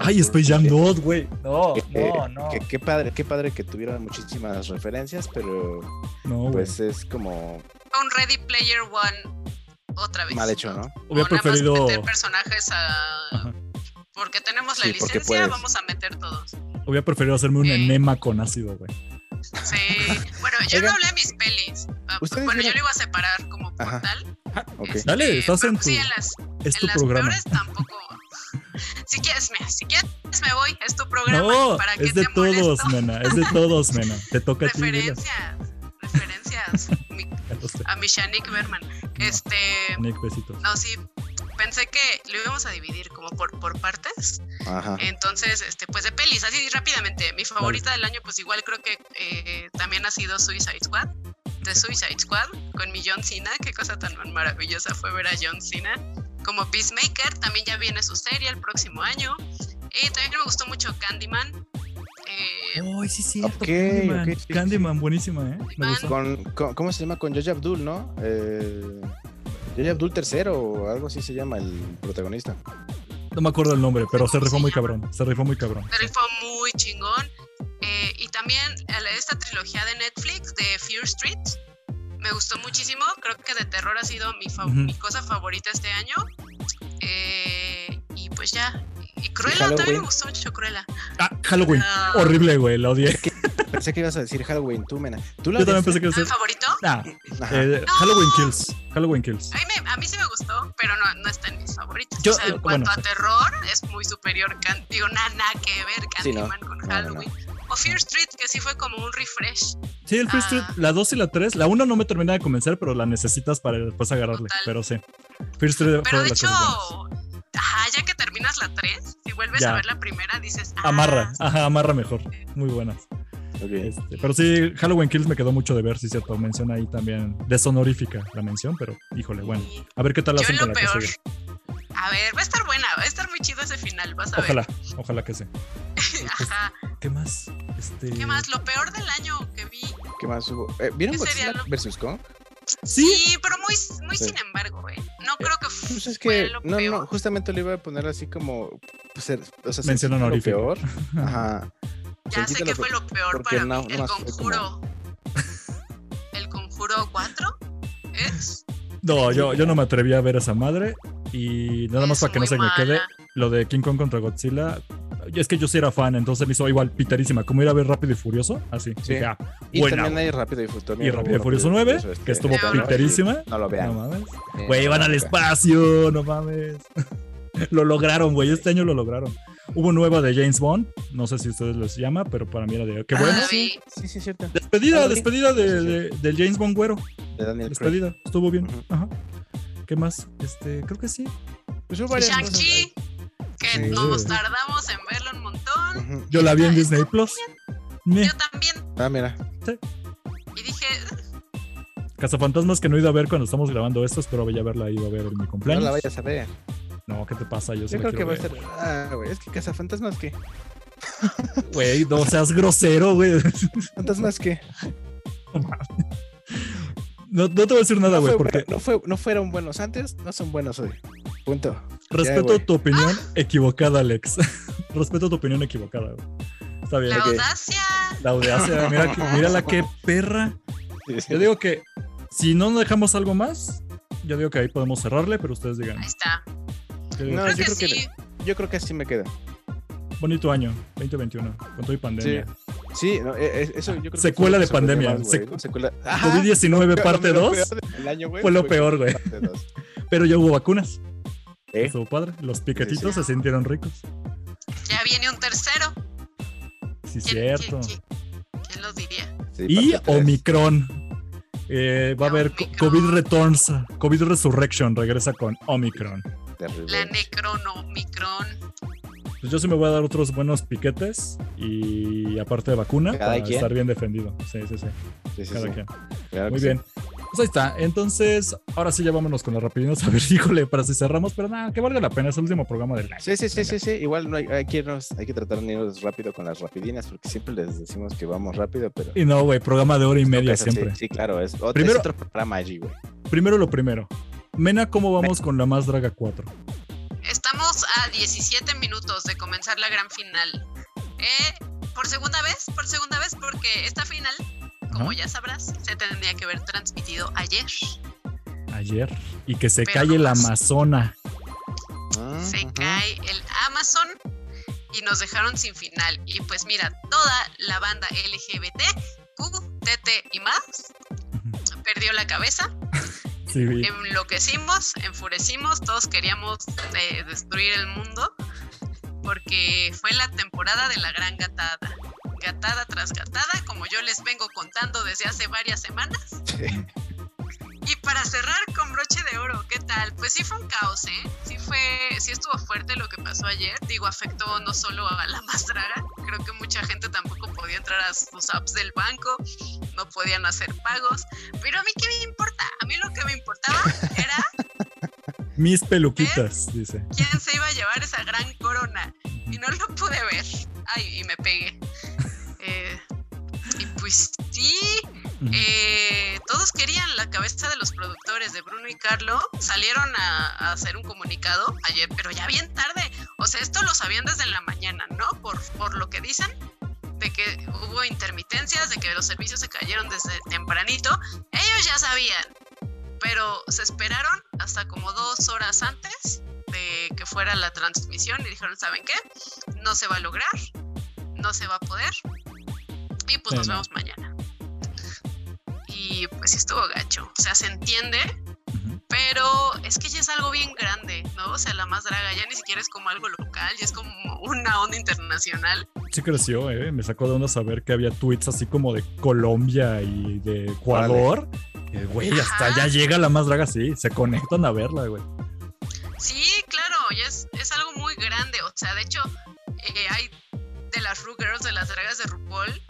Ay, Space Jam que- 2, güey. No, que- no, no. qué padre, qué padre que tuvieron muchísimas referencias, pero No, pues es como Un Ready Player One otra vez. mal hecho, ¿no? Hubiera O nada más preferido. meter personajes a... Ajá. Porque tenemos la Sí, licencia, vamos a meter todos. Hubiera preferido hacerme un Eh. enema con ácido, güey. Sí. Bueno, yo Oigan. no hablé de mis pelis. Ah, ¿Ustedes Bueno, yo vieron- lo iba a separar como por Ajá. tal. Ok. Este, Dale, estás en pues sí, tu- en las, Es en tu las programa. peores tampoco. Si quieres, mira, si quieres me voy, es tu programa. No, ¿Para es de te todos, molesto? mena. Es de todos, mena. Te toca a ti. Referencias, referencias mi- a mi Shanik Berman. Este, Nick, besitos. no, sí, pensé que lo íbamos a dividir como por, por partes. Ajá. Entonces, este, pues de pelis, así rápidamente. Mi favorita del año, pues igual creo que eh, también ha sido Suicide Squad. De Suicide Squad, con mi John Cena. Qué cosa tan maravillosa fue ver a John Cena. Como Peacemaker, también ya viene su serie el próximo año. Y también me gustó mucho Candyman. Eh, Ay, sí, sí. Ok, Candyman. ok, sí, sí, Candyman, buenísima, ¿eh? Me. Con, con- ¿Cómo se llama? Con Jojo Abdul, ¿no? Eh, Jojo Abdul tercero o algo así se llama el protagonista. No me acuerdo el nombre, pero se ¿Cómo rifó muy cabrón. Se rifó muy cabrón. se rifó muy chingón. Eh, y también esta trilogía de Netflix de Fear Street me gustó muchísimo. Creo que de terror ha sido mi, fa- Ujú. mi cosa favorita este año. Eh, y pues ya. Y Cruella, también Halloween. me gustó mucho Cruella. Ah, Halloween. Horrible, güey. La odié. Pensé que ibas a decir Halloween, tú, Mena. ¿Tú la Yo también pensé que iba a ¿Mi ser. favorito? Ah, Ajá. eh, No. Halloween Kills. Halloween Kills. A mí, me- a mí sí me gustó, pero no, no está en mis favoritos. Yo, o sea, eh, en cuanto bueno, a sí. terror, es muy superior. Can- digo, nada, nada que ver Sí, no. Candyman con No, no, no. Halloween. O Fear Street, que sí fue como un refresh. Sí, el Free Ah. Street, la 2 y la 3. La 1 no me termina de convencer, pero la necesitas para después agarrarle. Total. Pero sí. Fear Street Pero fue de hecho. Ajá, ya que terminas la 3, si vuelves Ya. a ver la primera, dices, ah, Amarra. Ajá, amarra mejor. Muy buenas. Ok. Este, pero sí, Halloween Kills me quedó mucho de ver, sí, cierto. Menciona ahí también. Deshonorífica la mención, pero híjole, bueno. A ver qué tal Yo hacen en con lo la que peor. sigue. A ver, va a estar buena, va a estar muy chido ese final, vas a Ojalá, ojalá que sí. ver. Ajá. ¿Qué más? Este... ¿Qué más? Lo peor del año que vi. ¿Qué más hubo? Eh, ¿Vieron ¿Qué Godzilla lo- versus Kong? Sí, Sí, pero muy, muy Sí. sin embargo, güey. No creo que Pues es fue que, lo no, peor. no, justamente lo iba a poner así como, pues, ser- o sea, Mención sentir lo honorífica. peor. Ajá. Ya sé que lo fue lo peor para no- mí. El nomás fue como- conjuro. ¿El conjuro 4? ¿Es? no, yo, yo no me atreví a ver esa madre. Y nada más Es para que no se me quede, lo de King Kong contra Godzilla. Es que yo sí era fan, entonces me hizo igual piterísima. Como ir a ver Rápido y Furioso, así. Sí. Dije, ah, Y buena, también hay Rápido y Furioso. Y Rápido y Furioso 9, que estuvo no, piterísima. No lo vean. No mames. Güey, no van al espacio, no mames. lo lograron, güey. Este año lo lograron. Hubo nueva de James Bond. No sé si a ustedes les llama, pero para mí era de. Qué Ah, bueno. sí, sí, sí, cierto. Despedida, Ah, despedida de, Sí, sí, sí. de- del James Bond güero. De Daniel Craig. Despedida. Estuvo bien. Ajá. ¿Qué más? Este, creo que sí. Pues hubo varias cosas. Shang-Chi, que Sí. nos tardamos en verlo un montón. Yo la vi en Disney Plus. Yo también. Ah, mira. Y dije, Cazafantasmas que no he ido a ver cuando estamos grabando esto. Espero ya haberla ido a ver en mi No cumpleaños. la vayas a ver. No, ¿qué te pasa? Yo, sí Yo creo que va a estar. Ah, güey. Es que Cazafantasmas, ¿qué? Güey, no seas grosero, güey. ¿Fantasmas qué? No, no te voy a decir nada, No, güey, porque bueno, no, fue, no fueron buenos antes, no son buenos hoy. Punto. Respeto tu opinión equivocada, Alex. respeto tu opinión equivocada, güey. Está bien. la audacia. La audacia, mira, que- mírala qué perra. Yo digo que si no dejamos algo más, yo digo que ahí podemos cerrarle, pero ustedes digan. Ahí está. Yo No, que Creo yo que creo que. Yo creo que así me quedo. bonito año, 2021, con todo y pandemia. Sí, no, eh, eh, eso yo creo que Secuela de que sorprendió pandemia, más, ¿no? Secuela. Ajá. COVID-19 parte Lo 2, peor del año, güey, fue lo peor, güey. pero ya hubo vacunas. ¿Eh? Estuvo padre. Los piquetitos Sí, se sintieron ricos. Ya viene un tercero. Sí, ¿Quién, cierto. quién- quién- quién lo diría? Sí, Y. Omicron. Eh, va a haber Omicron. COVID Returns, COVID Resurrection, regresa con Omicron. La Necronomicron. Pues yo sí me voy a dar otros buenos piquetes y aparte de vacuna Cada para quien. estar bien defendido. Sí, sí, sí. Sí, sí, Cada sí. quien. Claro Muy bien. Pues ahí está. Entonces, ahora sí ya vámonos con las rapidinas. A ver, híjole, para si cerramos, pero nada, que valga la pena. Es el último programa del año. Sí, sí, sí, sí, sí. Igual no hay, hay, que irnos- hay que tratar de irnos rápido con las rapidinas porque siempre les decimos que vamos rápido, pero. Y no, güey, programa de hora y media siempre. Sí, claro, es, otro, Primero- es otro programa allí, güey. Primero lo primero. Mena, ¿cómo vamos con la más draga 4? Estamos a 17 minutos de comenzar la gran final. Eh, por segunda vez, por segunda vez, porque esta final, como ya sabrás, se tendría que haber transmitido ayer. Ayer. Y que se Pero calle no la más. Amazona. Se cae el Amazon y nos dejaron sin final. Y pues mira, toda la banda LGBT, Q, TT y más perdió la cabeza. Sí, enloquecimos, enfurecimos, todos queríamos eh, destruir el mundo porque fue la temporada de la gran gatada. Gatada tras gatada, como yo les vengo contando desde hace varias semanas. Y para cerrar con broche de oro, ¿qué tal? Pues sí fue un caos, ¿eh? Sí fue, sí estuvo fuerte lo que pasó ayer. Digo, afectó no solo a la más draga, creo que mucha gente tampoco podía entrar a sus apps del banco, no podían hacer pagos. Pero a mí qué me importa? A mí lo que me importaba era Mis peluquitas, dice. quién se iba a llevar esa gran corona. Y no lo pude ver. Ay, y me pegué. Pues sí, eh, todos querían la cabeza de los productores de Bruno y Carlo. Salieron a, a hacer un comunicado ayer, pero ya bien tarde. O sea, esto lo sabían desde la mañana, ¿no? Por, por lo que dicen, de que hubo intermitencias, de que los servicios se cayeron desde tempranito. Ellos ya sabían, pero se esperaron hasta como dos horas antes de que fuera la transmisión y dijeron, ¿saben qué? No se va a lograr, no se va a poder. Y pues Sí, nos no. vemos mañana. Y pues sí estuvo gacho. O sea, se entiende, pero es que ya es algo bien grande, ¿no? O sea, la más draga ya ni siquiera es como algo local, ya es como una onda internacional. Sí creció, ¿eh? Me sacó de onda saber que había tweets así como de Colombia y de Ecuador. Que, Güey, hasta Ajá. ya llega la más draga, sí. Se conectan a verla, güey. Sí, claro, y es, es algo muy grande. O sea, de hecho, eh, hay de las Ru Girls, de las dragas de RuPaul,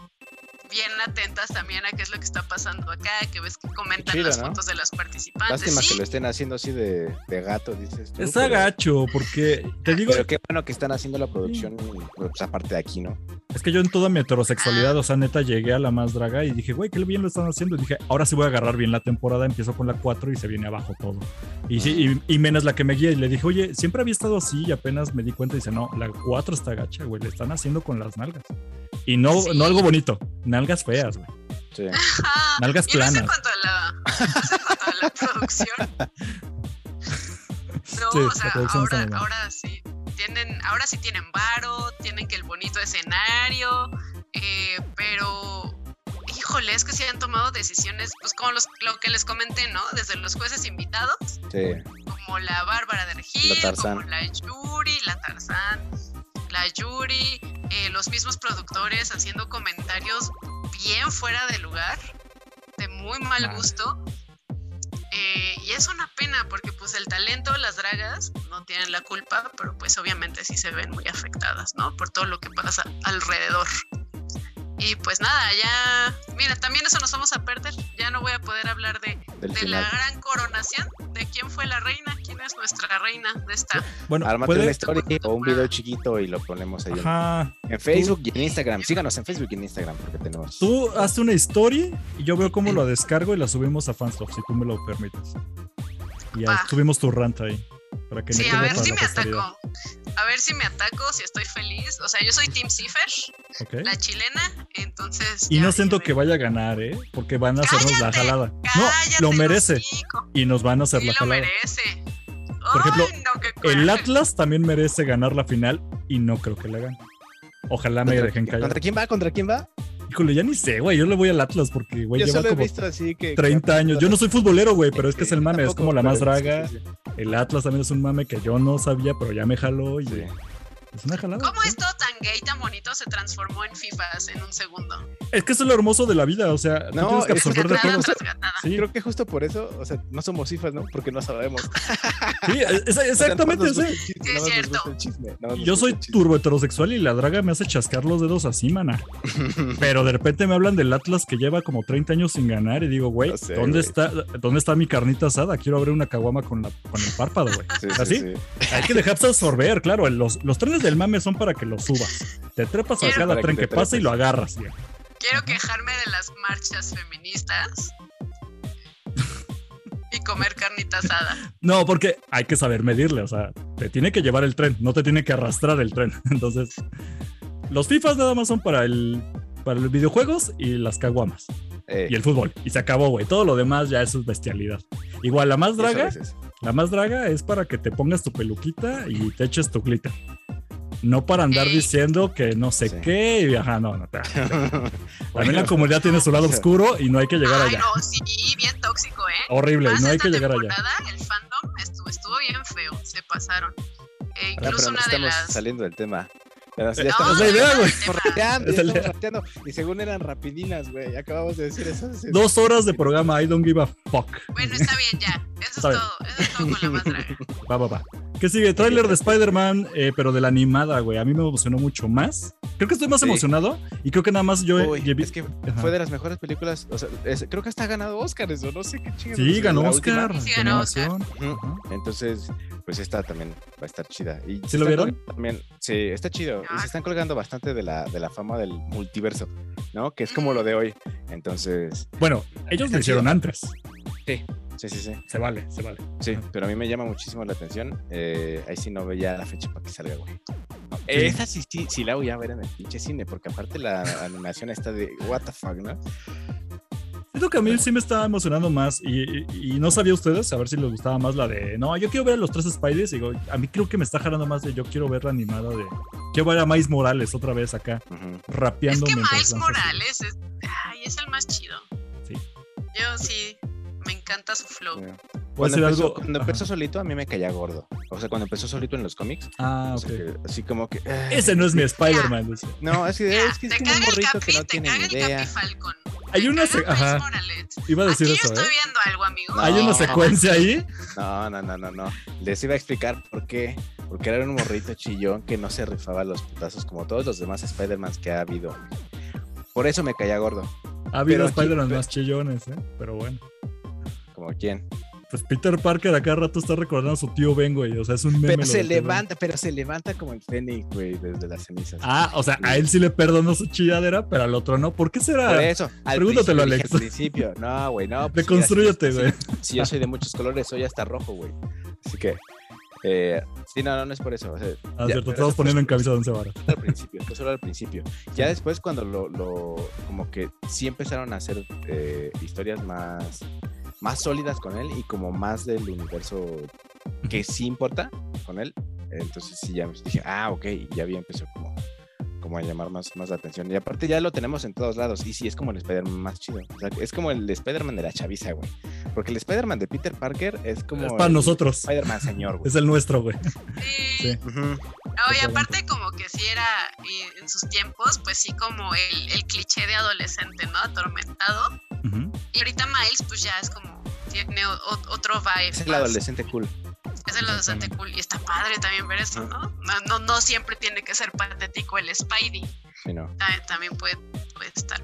bien atentas también a qué es lo que está pasando acá, que ves que comentan chido, las ¿no? fotos de las participantes. Lástima Sí, que lo estén haciendo así de, de gato, dices tú. Es pero- agacho, porque te digo, Pero qué bueno que están haciendo la producción, pues, aparte de aquí, ¿no? es que yo en toda mi heterosexualidad, o sea, neta, llegué a la más draga y dije, güey, qué bien lo están haciendo. Y dije, ahora sí voy a agarrar bien la temporada, empiezo con la 4 y se viene abajo todo. Y, sí, y, es la que me guía y le dije, oye, siempre había estado así y apenas me di cuenta y dice, no, la 4 está gacha, güey, le están haciendo con las nalgas. Y no, Sí. no algo bonito, nalgas feas, güey. Sí. ajá. Nalgas Y no sé planas. cuánto a la, no sé cuánto a la producción. No, Sí, o sea, ahora, ahora sí. Tienen ahora sí tienen varo, tienen que el bonito escenario, eh, pero híjole, es que sí han tomado decisiones, pues como los, lo que les comenté, ¿no? Desde los jueces invitados, Sí. como la Bárbara de Regil, La como la Yuri, la Tarzán, la Yuri, eh, los mismos productores haciendo comentarios bien fuera de lugar, de muy mal gusto. Eh, y es una pena porque pues el talento, las dragas no tienen la culpa, pero pues obviamente sí se ven muy afectadas, ¿no? Por todo lo que pasa alrededor. Y pues nada, ya, mira, también eso nos vamos a perder. Ya no voy a poder hablar de, de la gran coronación, de quién fue la reina, quién es nuestra reina de esta. Bueno, Ármate puede- una story o un video chiquito y lo ponemos ahí en- Ajá. en Facebook y en Instagram. Síganos en Facebook y en Instagram porque tenemos. Tú hazte una historia y yo veo cómo lo descargo y la subimos a Fanstop, si tú me lo permites. Y ya Va. subimos tu rant ahí. Para que no Sí, a ver si me ataco. A ver si me ataco, si estoy feliz. O sea, yo soy Team Cipher, la chilena, entonces. Y ya no siento que vaya a ganar, ¿eh? Porque van a hacernos la Cállate, jalada. No, lo merece. hocico. Y nos van a hacer Sí la lo jalada. merece. Por ejemplo, Ay, no, El. Atlas también merece ganar la final y no creo que la gane. Ojalá me ¿Contra, dejen callar. ¿Contra quién va? ¿Contra quién va? Híjole, ya ni sé, güey. Yo le voy al Atlas porque, güey, lleva como visto así que. 30 años. Yo no soy futbolero, güey, pero es que es el mame. Es como la más draga. sí, sí. El Atlas también es un mame que yo no sabía, pero ya me jaló y Sí. Es una jalada. ¿Cómo ¿sí? esto tan gay, tan bonito se transformó en FIFAs en un segundo? Es que eso es lo hermoso de la vida, o sea, tú No, tienes que absorber de todo. Sí, Creo que justo por eso, o sea, no somos cifras, ¿no? Porque no sabemos. sí, es- exactamente. O sea, Sí, es cierto. chisme, yo soy turbo heterosexual y la draga me hace chascar los dedos así, mana. Pero de repente me hablan del Atlas que lleva como 30 años sin ganar y digo, güey, Ya sé, ¿dónde güey. está dónde está mi carnita asada? Quiero abrir una caguama con, la, con el párpado, güey. Sí, sí, ¿Así? sí. Hay que dejarse absorber, claro. Los, los trenes del mame son para que los subas. Te trepas a cada que tren que pasa y lo agarras. Quiero quejarme de las marchas feministas y comer carnita asada. No, porque hay que saber medirle. O sea, te tiene que llevar el tren, no te tiene que arrastrar el tren. Entonces, los FIFAs nada más son para el para los videojuegos y las caguamas Eh, y el fútbol. Y se acabó, güey. Todo lo demás ya es bestialidad. Igual, la más draga, la más draga es para que te pongas tu peluquita y te eches tu glitter. No para andar Sí. diciendo que no sé Sí. qué. Y, ajá, no, no. te- También Bueno, la comunidad tiene su lado oscuro y no hay que llegar Ay, allá. no, sí, bien tóxico, ¿eh? Horrible, Más no hay que llegar allá. temporada, el fandom estuvo, estuvo bien feo, se pasaron. Eh, ahora, incluso pero no una de estamos las... saliendo del tema. Pero ya Eh, estamos es la idea, güey. rateando, ya estamos rateando. Y según eran rapidinas, güey. Acabamos de decir eso. sí. Dos horas de programa, I don't give a fuck. Bueno, está bien ya. Eso Está es bien. todo. Eso es todo con la más draga. Va, va, va. ¿Qué sigue? Tráiler de Spider-Man, eh, pero de la animada, güey. A mí me emocionó mucho más. Creo que estoy más Sí. emocionado y creo que nada más yo... Uy, he- he- es que Ajá. fue de las mejores películas. O sea, es- creo que hasta ha ganado Oscars o no sé qué chingados. Sí, ganó. Oscar. Sí, ganó. Ajá. Entonces, pues esta también va a estar chida. Y ¿Sí se lo vieron? También, sí, está chido. Y Ah. se están colgando bastante de la, de la fama del multiverso, ¿no? Que es como lo de hoy. Entonces, Bueno, ellos lo hicieron chido. antes. Sí, sí, sí. Se vale, se vale. Sí, Ajá. pero a mí me llama muchísimo la atención. Eh, ahí sí no veía la fecha para que salga, güey. No, Esa sí, sí, sí la voy a ver en el pinche cine, porque aparte la animación está de what the fuck, ¿no? Siento que a mí sí me estaba emocionando más y, y- y no sabía ustedes, a ver si les gustaba más la de, no, yo quiero ver a los tres Spiders y digo, a mí creo que me está jalando más de, yo quiero ver la animada de, quiero ver a Miles Morales otra vez acá. Es rapeando que mientras Miles Morales es, ay, es el más chido. Sí. Yo sí, me encanta su flow. Cuando, decir empezó, algo. cuando Ajá. empezó solito, a mí me caía gordo. O sea, cuando empezó solito en los cómics, Ah, o ok. sea, que así como que. Ese no es mi Spider-Man. No, es que es, que es un caga el morrito Capi, que no te tiene caga ni el idea. Capi Falcon. Hay te una caga se- Miles ajá. Morales. Iba a decir Aquí eso, yo estoy ¿eh? viendo algo, amigo. No. Hay una secuencia ahí. No, no, no, no, no. Les iba a explicar por qué. Porque era un morrito chillón que no se rifaba los putazos como todos los demás Spider-Mans que ha habido. Por eso me caía gordo. Ha habido Spider-Man más chillones, ¿eh? Pero bueno. Como quién. Pues Peter Parker a cada rato está recordando a su tío Ben, güey. O sea, es un meme. Pero se Ben. levanta, pero se levanta como el Fénix, güey, desde las cenizas. Ah, o sea, a él sí le perdonó su chilladera, pero al otro no. ¿Por qué Por será? eso, al Pregúntatelo, Alex. Al principio, no, güey, no. pues, Deconstrúyete, güey. Si yo soy de muchos colores, soy hasta rojo, güey. Así que, eh, sí, no, no, no es por eso. o sea, Ah, ya, cierto, estamos poniendo en camisa de once varas. al principio, fue solo al principio. Ya después cuando lo, lo- como que sí empezaron a hacer eh, historias más, más sólidas con él y como más del universo que sí importa con él, Entonces sí, ya dije, ah, ok, y ya bien empezó como, como a llamar más, más la atención. Y aparte ya lo tenemos en todos lados. Y sí, es como el Spider-Man más chido. O sea, es como el Spider-Man de la chaviza, güey. Porque el Spider-Man de Peter Parker es como... Es para el nosotros. Spider-Man señor, güey. Es el nuestro, güey. Sí. Sí. Ujú. Oye, aparte como que sí era en sus tiempos, pues sí como el, el cliché de adolescente, ¿no? Atormentado. Ujú. Y ahorita Miles pues ya es como, tiene otro vibe. Es el más. adolescente cool. Es el adolescente cool. Y está padre también ver eso, ¿no? No, no, no siempre tiene que ser patético el Spidey. Sí, no. Ta- También puede, puede estar.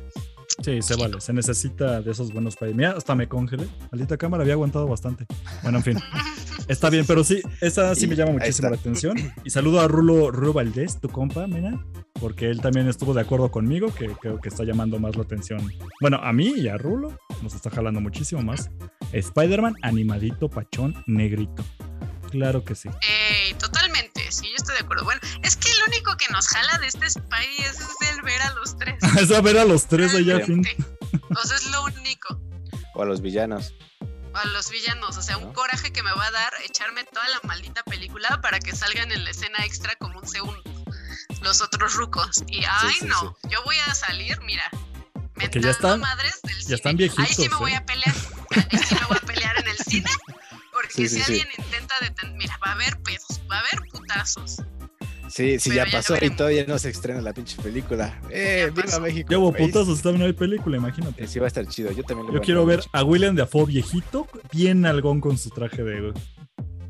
Sí, se vale. Se necesita de esos buenos países. Mira, hasta me congelé. Maldita cámara había aguantado bastante. Bueno, en fin. Está bien, pero sí, esa sí Y me llama muchísimo la atención. Y saludo a Rulo, Rulo Valdés, tu compa, mira, porque él también estuvo de acuerdo conmigo, que creo que está llamando más la atención. Bueno, a mí y a Rulo nos está jalando muchísimo más. Spider-Man animadito, pachón, negrito. Claro que sí. Ey, totalmente, sí, yo estoy de acuerdo. Bueno, es que lo único que nos jala de este Spidey es, es el ver a los tres. es a ver a los tres allá, al fin. O sea, es lo único. O a los villanos. A los villanos, o sea, un coraje que me va a dar echarme toda la maldita película para que salgan en la escena extra como un segundo. Los otros rucos. Y ay, sí, no, yo voy a salir, mira. Porque ya están- madres del ya cine. están Ahí sí viejitos, me voy ¿eh? a pelear. Ahí sí me voy a pelear en el cine. Porque Sí, si sí, sí. alguien intenta detener, mira, va a haber pedos, va a haber putazos. Sí, sí, Pero ya ya pasó y todavía no se estrena la pinche película. ¡Eh, viva pasó. México! Ahí putazos, también no hay película, imagínate. Sí, va a estar chido. Yo también le Yo voy quiero ver mucho. a William Dafoe viejito, bien algón con su traje de,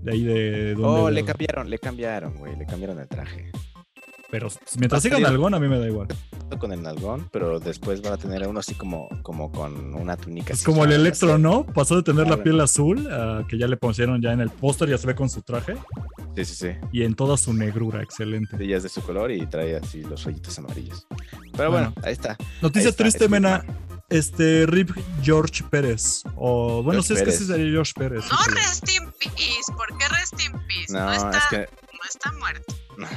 de ahí de donde. Oh, de- le cambiaron, le cambiaron, güey. Le cambiaron el traje. Pero mientras sigan salir- algón, a mí me da igual. Con el nalgón, pero después van a tener uno así como, como con una túnica. Es como el Electro. ¿no? Pasó de tener la Claro. piel azul que ya le pusieron ya en el póster, ya se ve con su traje Sí, sí, sí. y en toda su negrura, excelente. Ella es de su color y trae así los hoyitos amarillos. Pero Bueno. bueno, ahí está. Noticia Ahí está, triste, Mena. Este, Rip George Pérez. O bueno, George sí, es que sí sería George Pérez. No híjole. rest in peace. ¿Por qué rest in peace? No, No, está, es que no está muerto. no,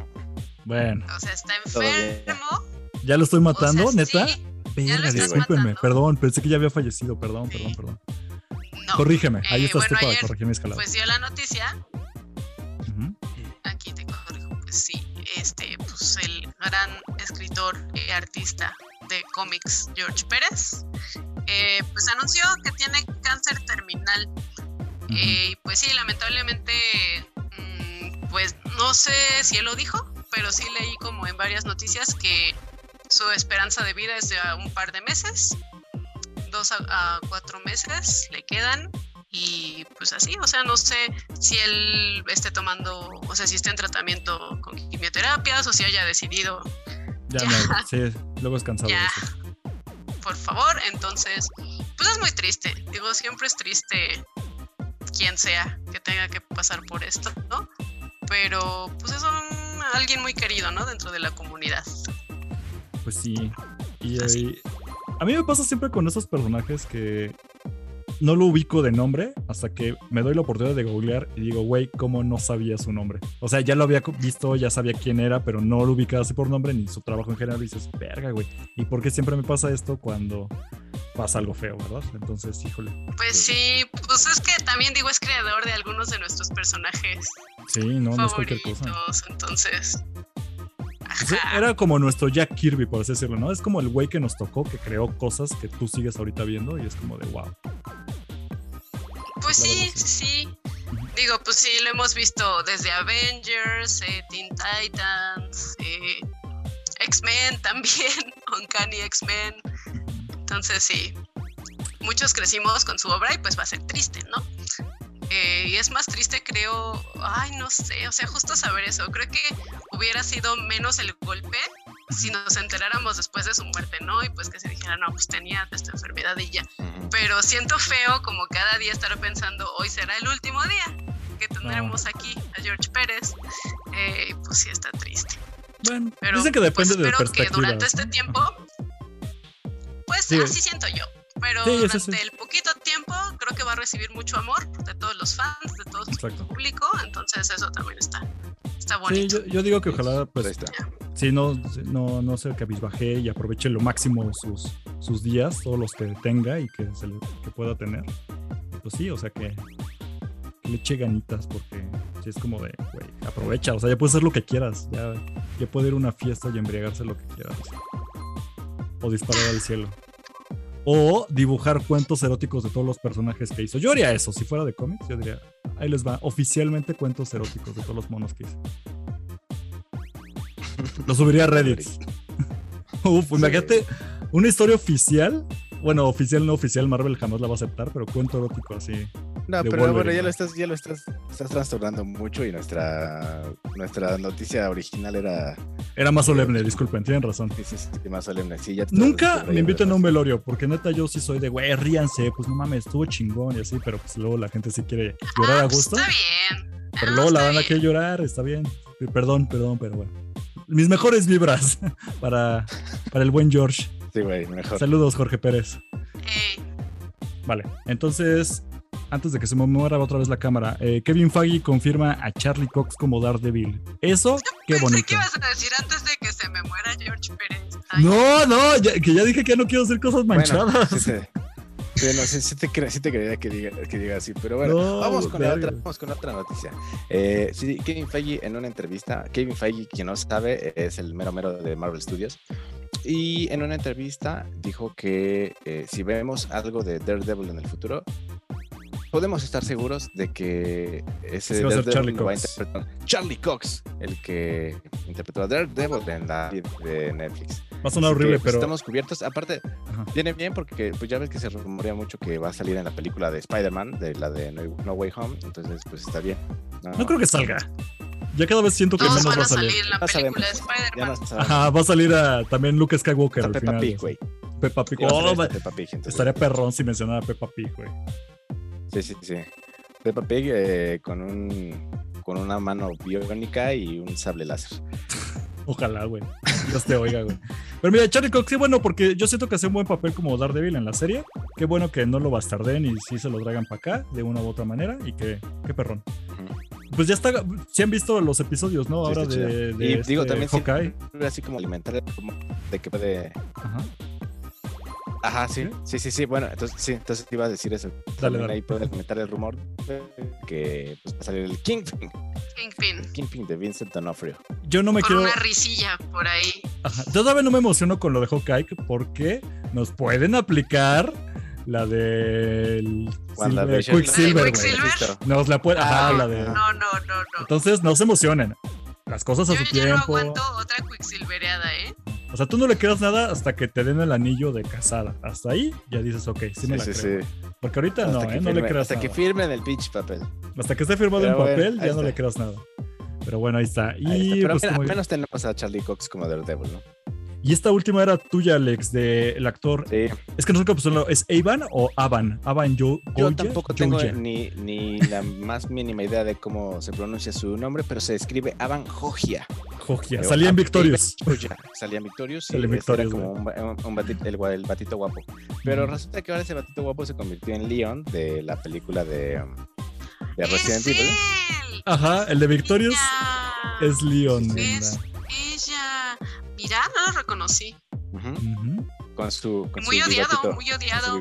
Bueno, O sea, está enfermo. ya lo estoy matando, o sea, neta. sí, Verga, lo estás discúlpenme, matando. perdón, pensé que ya había fallecido, perdón, Sí. perdón, perdón. no. Corrígeme, ahí Eh, estás bueno, tú para ayer, corregir mi escalada. Pues dio la noticia aquí te corrijo, pues sí, este, pues el gran escritor y artista de cómics George Pérez, eh, pues anunció que tiene cáncer terminal. Eh, y pues sí, lamentablemente, mm, pues no sé si él lo dijo, pero sí leí como en varias noticias que su esperanza de vida es de a un par de meses, dos a, a cuatro meses le quedan. Y pues así, o sea, no sé si él esté tomando, o sea, si esté en tratamiento con quimioterapias o si haya decidido, Ya, Ya. me- sí, luego es cansado Ya. eso. por favor, entonces, pues es muy triste. Digo, siempre es triste quien sea que tenga que pasar por esto, ¿no? Pero pues es un- alguien muy querido, ¿no? Dentro de la comunidad. Pues sí. Y, eh, a mí me pasa siempre con esos personajes que no lo ubico de nombre hasta que me doy la oportunidad de googlear y digo, güey, ¿cómo no sabía su nombre? O sea, ya lo había visto, ya sabía quién era, pero no lo ubicaba así por nombre ni su trabajo en general. Y dices, verga, güey. ¿Y por qué siempre me pasa esto cuando pasa algo feo, verdad? Entonces, híjole. Pues sí, pues es que también digo, es creador de algunos de nuestros personajes Sí, no, no es cualquier cosa. entonces. Pues, Ajá. Era como nuestro Jack Kirby, por así decirlo, ¿no? Es como el güey que nos tocó, que creó cosas que tú sigues ahorita viendo y es como de wow. Pues sí, sí, sí. Digo, pues sí, lo hemos visto desde Avengers, eh, Teen Titans, eh, X-Men también, Uncanny X-Men. Entonces sí, muchos crecimos con su obra y pues va a ser triste, ¿no? Eh, y es más triste, creo, ay, no sé, o sea, justo saber eso. Creo que hubiera sido menos el golpe si nos enteráramos después de su muerte, ¿no? Y pues que se dijera, no, pues tenía esta enfermedad y ya pero siento feo como cada día estar pensando, hoy será el último día que tendremos aquí a George Pérez. Eh, pues sí está triste. Bueno, Pero dicen que pues, depende de espero que durante este tiempo, pues Sí. así siento yo. Pero Sí, durante sí. el poquito tiempo creo que va a recibir mucho amor de todos los fans, de todo su Exacto. público. Entonces eso también está, está Sí, bonito. yo, yo digo que ojalá, pues, Ahí está. sí, no, no, no se cabizbaje y aproveche lo máximo sus, sus días, todos los que tenga y que, se le, que pueda tener. Pues sí, o sea que, le eche ganitas porque sí es como de, güey, aprovecha, o sea, ya puedes hacer lo que quieras, ya, ya puede ir a una fiesta y embriagarse lo que quieras. O disparar al cielo. O dibujar cuentos eróticos de todos los personajes que hizo. Yo haría eso, si fuera de cómics, yo diría, ahí les va, oficialmente cuentos eróticos de todos los monos que hizo. Lo subiría a Reddit. Uf, imagínate una historia oficial. Bueno, oficial, no oficial, Marvel jamás la va a aceptar, pero cuento erótico así. No, pero bueno, ya lo estás, ya lo estás, estás trastornando mucho y nuestra, nuestra noticia original era Era más solemne, disculpen, tienen razón. sí, sí, sí, más solemne. Sí, ya Nunca me inviten a un velorio, porque neta yo sí soy de, güey, ríanse, pues no mames, estuvo chingón y así, pero pues luego la gente sí quiere llorar Ah, a pues gusto. Está bien. Pero Ah, luego la banda bien. quiere llorar, está bien. Perdón, perdón, pero bueno. Mis mejores vibras para, para el buen George. Sí, güey, mejor. Saludos, Jorge Pérez. Vale, entonces, antes de que se me muera otra vez la cámara, eh, Kevin Feige confirma a Charlie Cox como Daredevil. Eso, qué pensé bonito. que ibas a decir antes de que se me muera George Pérez. Ay, No, no, ya- que ya dije que ya no quiero hacer cosas manchadas. Bueno, sí, sí. Sí, no, sí, sí te, cre- sí te creería que diga, que diga así, pero bueno, No, vamos, con la otra, vamos con otra noticia. Eh, sí, Kevin Feige en una entrevista, Kevin Feige, quien no sabe, es el mero mero de Marvel Studios, y en una entrevista dijo que eh, si vemos algo de Daredevil en el futuro, podemos estar seguros de que ese va a ser Charlie lo va a Cox. interpretar Charlie Cox, el que interpretó a Daredevil en la de Netflix. Va a sonar Así que, horrible, pues, pero. estamos cubiertos. Aparte, Ajá. viene bien porque pues ya ves que se rumorea mucho que va a salir en la película de Spider-Man, de la de No, No Way Home, entonces pues está bien. No creo que salga. Ya cada vez siento que Todos menos van va a a salir. salir en la película de Spider-Man. no. Ajá, va a salir a, también Luke Skywalker Está al Peppa final. Pig, güey. Peppa Pig. A Oh, va- esta Peppa Pig, entonces. estaría perrón si mencionara a Peppa Pig, güey. Sí, sí, sí. Peppa Pig eh, con un con una mano biónica y un sable láser. Ojalá, güey. Dios te oiga, güey. Pero mira, Charlie Cox, sí, bueno, porque yo siento que hace un buen papel como Daredevil en la serie. Qué bueno que no lo bastarden y sí se lo traigan para acá de una u otra manera. Y que, qué perrón. Pues ya está, sí han visto los episodios, ¿no? Ahora de, de y este digo también sí, Hawkeye. así como alimentar de que puede Ajá. Ajá, sí, ¿Sí? sí, sí, sí, bueno, entonces sí, entonces te iba a decir eso. Dale, dale. ahí puede alimentar el rumor de que pues, va a salir el Kingpin, Kingpin. el Kingpin de Vincent D'Onofrio. Yo no me Con quiero. una risilla por ahí. Ajá. Yo todavía no me emociono con lo de Hawkeye porque nos pueden aplicar la del Vision- Quicksilver, güey. Quicksilver. Nos la pueden. Ajá, Ah, la de. No, no, no, no. Entonces, no se emocionen. Las cosas a Yo su ya no tiempo. aguanto otra Quicksilvereada, ¿eh? O sea, tú no le creas nada hasta que te den el anillo de casada. Hasta ahí ya dices, ok, sí, me la sí, creo. sí. Porque ahorita Hasta, no, que ¿eh? No le firme- creas hasta que nada. firmen el pitch papel. Hasta que esté firmado Pero en bueno, papel, ya no le creas nada. Pero bueno, ahí está. Y, Ahí está, Pero pues, como- menos tenemos a Charlie Cox como Daredevil, ¿no? Y esta última era tuya, Alex, del actor. Sí. Es que no sé cómo sonarlo. ¿Es Avan o Avan? Avan Yo Yo Goya? tampoco tengo ni, ni la más mínima idea de cómo se pronuncia su nombre, pero se escribe Avan Jogia. Pero Salía en Victorious. Salía en Victorious, Salía en ese era Victorious, como un, un- un batito, el, batito guapo. Pero resulta que ahora ese batito guapo se convirtió en Leon de la película de, um, de Resident ¡Es Evil. Ajá, el de Victorious es Leon. Es. Ella. Mira, no lo reconocí. Con su, con Muy su odiado, bigotito. muy odiado.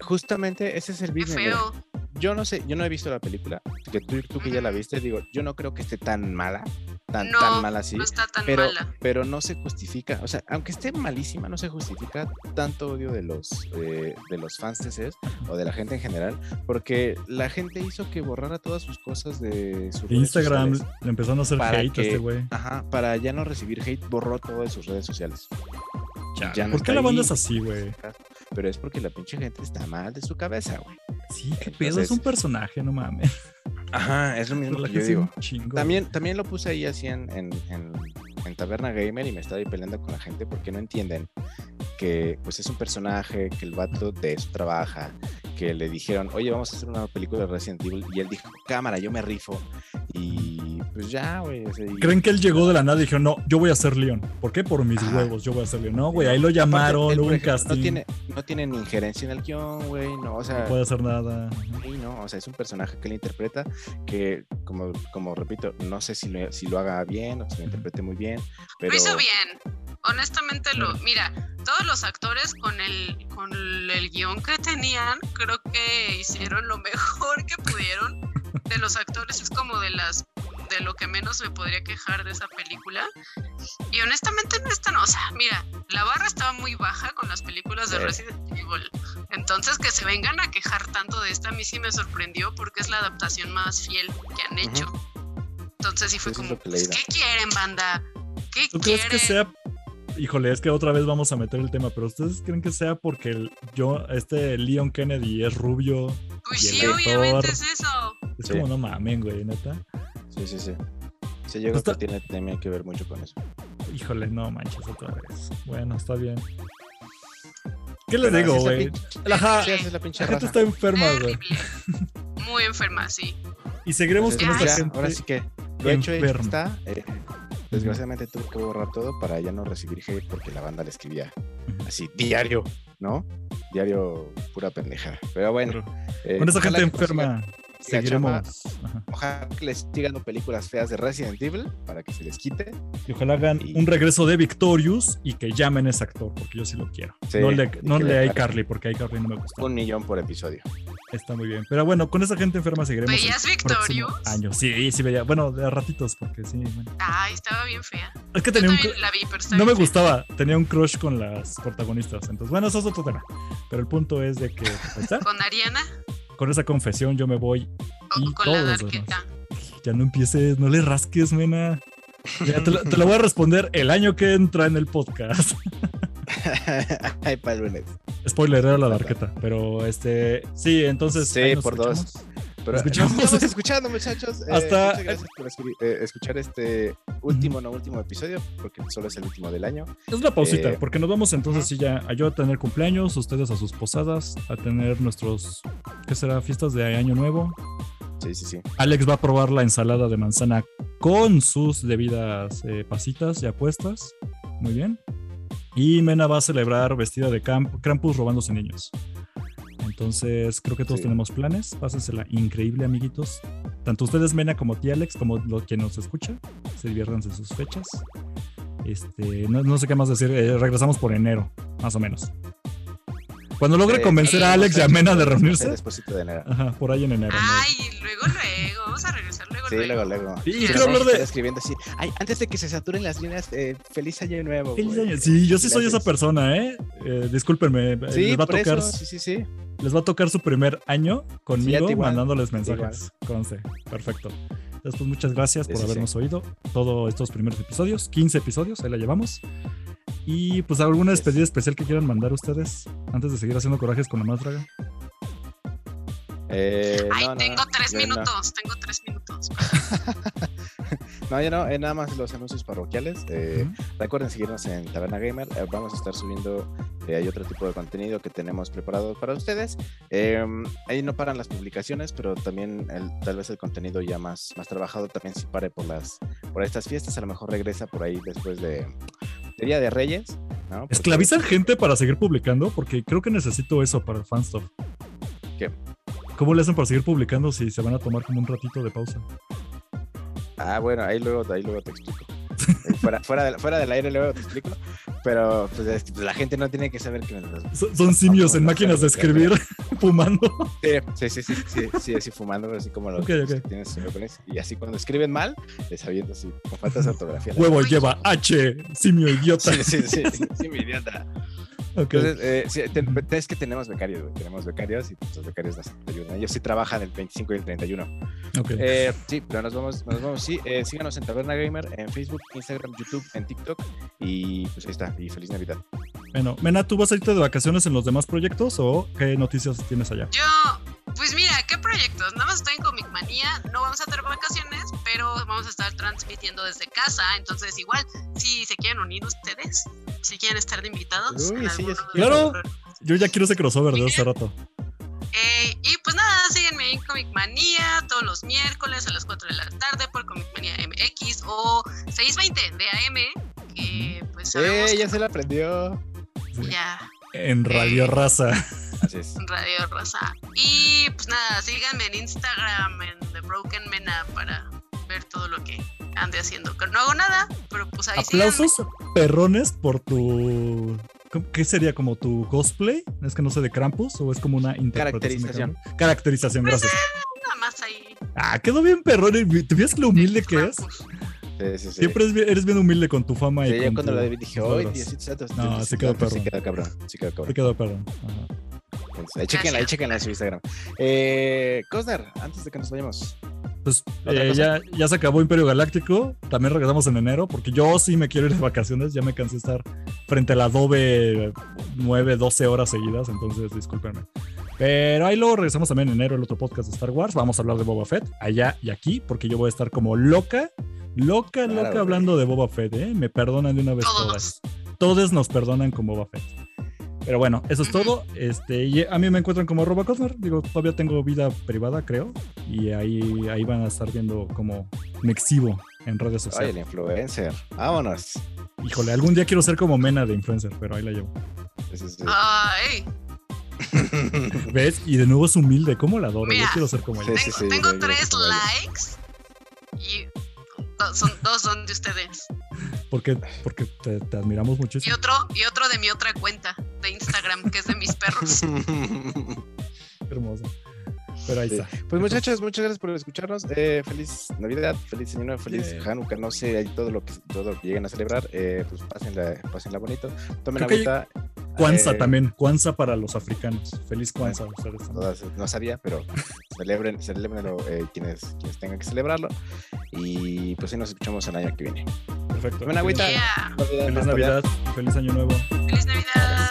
Justamente ese es el mira. feo. Yo no sé, yo no he visto la película. Que tú, tú que ya la viste, digo, yo no creo que esté tan mala, tan, No, tan mala así. No está tan pero, mala. pero no se justifica, o sea, aunque esté malísima, no se justifica tanto odio de los eh, de los fans de CES o de la gente en general, porque la gente hizo que borrara todas sus cosas de redes Instagram sociales. le empezaron a hacer Para hate a que- este güey. Ajá, para ya no recibir hate, borró todo de sus redes sociales. Chale, ya no ¿Por qué la banda ahí. es así, güey? Pero es porque la pinche gente está mal de su cabeza, güey. Sí, qué pedo, es un personaje, no mames. Ajá, es lo mismo que yo digo. También, también lo puse ahí así en, en, en- en Taberna Gamer y me estaba ahí peleando con la gente porque no entienden que pues es un personaje, que el vato de eso trabaja, que le dijeron, oye, vamos a hacer una película de Resident Evil y él dijo, cámara, yo me rifo. Y pues ya, güey. y- ¿Creen que él llegó de la nada y dijo, no, yo voy a ser León? ¿Por qué? Por mis Ajá. huevos, yo voy a ser León. No, güey, ahí lo llamaron, hubo un casting. No tiene, no tiene ni injerencia en el guion, güey, no, o sea... No puede hacer nada. Sí, no, o sea, es un personaje que él interpreta que, como, como repito, no sé si lo, si lo haga bien o si lo interprete muy bien, pero... Lo hizo bien. Honestamente, lo, mira, todos los actores con el, con el guion que tenían, creo que hicieron lo mejor que pudieron. de los actores es como de las de lo que menos me podría quejar de esa película. Y honestamente no es tan, o sea, mira, la barra estaba muy baja con las películas de Sí. Resident Evil. Entonces que se vengan a quejar tanto de esta a mí sí me sorprendió porque es la adaptación más fiel que han hecho. Entonces sí fue Eso como, pues, ¿qué quieren, banda? ¿Qué ¿Tú crees quieren? que sea Híjole, es que otra vez vamos a meter el tema, pero ¿ustedes creen que sea porque el- yo, este Leon Kennedy es rubio? Pues y el sí, actor? obviamente es eso. Es Sí. como no mamen, güey, neta. Sí, sí, sí. Sí, yo creo Está- que tiene también que ver mucho con eso. Híjole, no manches otra vez. Bueno, está bien. ¿Qué les Pero digo, la güey? Sí, la pinche la gente está enferma, güey. Terrible. Muy enferma, sí. Y seguiremos Entonces, con pues, esta gente. ahora sí que lo hecho está. eh, desgraciadamente tuve que borrar todo para ya no recibir hate porque la banda le escribía así diario, ¿no? Diario pura pendeja. Pero bueno. Pero eh, con esa gente enferma seguiremos. Ojalá que les sigan dando películas feas de Resident Evil para que se les quite. Y ojalá hagan Y- un regreso de Victorious y que llamen a ese actor, porque yo sí lo quiero. Sí, no le, no le paguen. iCarly, porque a iCarly no me gusta. Un millón por episodio. Está muy bien. Pero bueno, con esa gente enferma seguiremos. ¿Veías Victorious? Año. Sí, sí veía. Bueno, de a ratitos, porque sí. bueno. Ay, estaba bien fea. Es que Yo tenía un. la vi, pero No me fea. gustaba, tenía un crush con las protagonistas. Entonces, bueno, eso es otro tema. Pero el punto es de que, pues. Con Ariana con esa confesión yo me voy. Y con la todos los darqueta. Ya no empieces, no le rasques, mena. Ya te, lo, te lo voy a responder el año que entra en el podcast. Ay, para el lunes. Spoiler, era la darqueta. Pero este, sí, entonces. Sí, por dos. Pero Escuchamos. nos estamos escuchando, muchachos. Eh, Hasta- muchas gracias por eh, escuchar este último, no último episodio, porque solo es el último del año. Es una pausita, Eh, porque nos vamos entonces ya a yo a tener cumpleaños, ustedes a sus posadas, a tener nuestros, ¿qué será? Fiestas de año nuevo. Sí, sí, sí. Alex va a probar la ensalada de manzana con sus debidas pasitas y apuestas. Muy bien. Y Mena va a celebrar vestida de Krampus robándose niños. Entonces, creo que todos Sí. tenemos planes. Pásensela increíble, amiguitos. Tanto ustedes, Mena, como ti, Alex, como lo que nos escucha. Se diviértanse en sus fechas. Este, no, no sé qué más decir. eh, regresamos por enero, más o menos. Cuando logre Eh, convencer a Alex y a Mena de reunirse. Después de enero. Ajá, por ahí en enero. ¿no? Ay, luego, luego. Vamos a regresar Sí, luego, luego. Sí, Sí, quiero hablar de- escribiendo así. Ay, antes de que se saturen las líneas, eh, feliz año nuevo. Feliz güey. año. Sí, yo sí soy esa Gracias. persona, ¿eh? Eh, discúlpenme. eh, Sí, les, va a tocar, eso. Sí, sí, sí. les va a tocar su primer año conmigo igual, mandándoles mensajes. Conste. Perfecto. Entonces, pues muchas gracias Sí, por sí, habernos oído todos estos primeros episodios. 15 episodios, ahí la llevamos. Y pues alguna despedida especial que quieran mandar ustedes antes de seguir haciendo corajes con la más draga. Eh, Ay, no, no, tengo no, tres minutos, tengo tres minutos. No, ya no, eh, nada más los anuncios parroquiales. Eh, Ujú. Recuerden seguirnos en Taberna Gamer. eh, vamos a estar subiendo, eh, hay otro tipo de contenido que tenemos preparado para ustedes. Eh, ahí no paran las publicaciones, pero también el- tal vez el contenido ya más, más trabajado también sí pare por, las, por estas fiestas. A lo mejor regresa por ahí después de, de Día de Reyes. ¿no? Porque- ¿Esclavizan gente para seguir publicando? Porque creo que necesito eso para el fanstuff. ¿Qué? ¿Cómo le hacen para seguir publicando si se van a tomar como un ratito de pausa? Ah, bueno, ahí luego, ahí luego te explico. Eh, fuera, fuera, del, fuera del aire luego te explico. Pero pues, es pues, la gente no tiene que saber que Son, son simios en máquinas de escribir, fumando. Sí, sí, sí, sí, sí, sí, así fumando, así como los Ok, los ok. que tienes. Y así cuando escriben mal, les aviento así, con faltas de ortografía. Huevo lleva H, simio idiota. Sí, sí, sí, mi idiota. Entonces, eh, sí, es que tenemos becarios, güey. Tenemos becarios y los becarios nos ayudan. Ellos sí trabajan el 25 y el 31. ok. Eh, sí, pero nos vamos, nos vamos, sí. eh, síganos en Taberna Gamer, en Facebook, Instagram, YouTube, en TikTok. Y pues ahí está. Y feliz Navidad. Bueno, Mena, ¿tú vas a irte de vacaciones en los demás proyectos o qué noticias tienes allá? Yo, pues mira, ¿qué proyectos? Nada más estoy en Comic Manía, no vamos a tener vacaciones, pero vamos a estar transmitiendo desde casa, entonces igual, si se quieren unir ustedes, si quieren estar de invitados. Uy, en sí, Claro. Yo ya quiero ese crossover de hace rato. Eh, y pues nada, síguenme en Comic Manía todos los miércoles a las 4 de la tarde por Comic Manía MX o 620 de AM, que pues sabemos ¡Eh! que Ya se la aprendió. Sí. ya En Radio Raza. Así es. Radio Rosa. Y pues nada, síganme en Instagram, en The Broken Mena, para ver todo lo que ande haciendo. Que no hago nada, pero pues ahí Aplausos perrones por tu. ¿cómo- ¿Qué sería como tu cosplay? ¿Es que no sé de Krampus o es como una interpretación? Caracterización. Caracterización, Pues, gracias. síganme, Nada más ahí. Ah, quedó bien perrón. ¿Te ves lo humilde que es? Sí, sí, sí. Siempre eres bien, eres bien humilde con tu fama y yo con cuando tu- la vi dije, tus ¡ay, logros. Diosito santo! No, se quedó perrón. quedó cabrón, sí quedó cabrón. quedó perrón. Ajá. Entonces, ahí chequenla, ahí chequenla en su Instagram. Eh, Cosner, antes de que nos vayamos. Pues ¿Otra eh, ya, ya se acabó Imperio Galáctico. También regresamos en enero, porque yo sí me quiero ir de vacaciones. Ya me cansé de estar frente al Adobe 9, 12 horas seguidas. Entonces, discúlpenme. Pero ahí luego regresamos también en enero el otro podcast de Star Wars. Vamos a hablar de Boba Fett allá y aquí, porque yo voy a estar como loca, loca, Claro, loca güey. hablando de Boba Fett. ¿eh? Me perdonan de una vez todas. Todos nos perdonan con Boba Fett. Pero bueno, eso es todo. Este, y a mí me encuentran como arroba Cosner. Digo, todavía tengo vida privada, creo. Y ahí, ahí van a estar viendo cómo me exhibo en redes Ay, sociales. el influencer. Vámonos. Híjole, algún día quiero ser como Mena de influencer, pero ahí la llevo. Ese es- Ay, ¿Ves? Y de nuevo es humilde. ¿Cómo la adoro? Yo quiero ser como ella. Sí, tengo, sí, tengo tres como likes y do- son, dos son de ustedes. Porque, porque te, te admiramos Y muchísimo. otro, y otro de mi otra cuenta de Instagram, que es de mis perros. Hermoso. Pero ahí Sí. está. Pues muchachos, muchas gracias por escucharnos. Eh, feliz Navidad, feliz Año Nuevo, feliz. Hanukkah, no sé, ahí todo lo que todo lo que lleguen a celebrar, eh, pues pásenla, pásenla bonito. Tomen agüita. Kwanzaa eh, también. Kwanzaa para los africanos. Feliz Kwanzaa a ustedes también. todas- no sabía, pero celebren, celebrenlo eh, quienes, quienes tengan que celebrarlo. Y pues ahí nos escuchamos el año que viene. Perfecto. Tomen agüita. Yeah. Feliz Navidad. Feliz Año Nuevo. Feliz Navidad.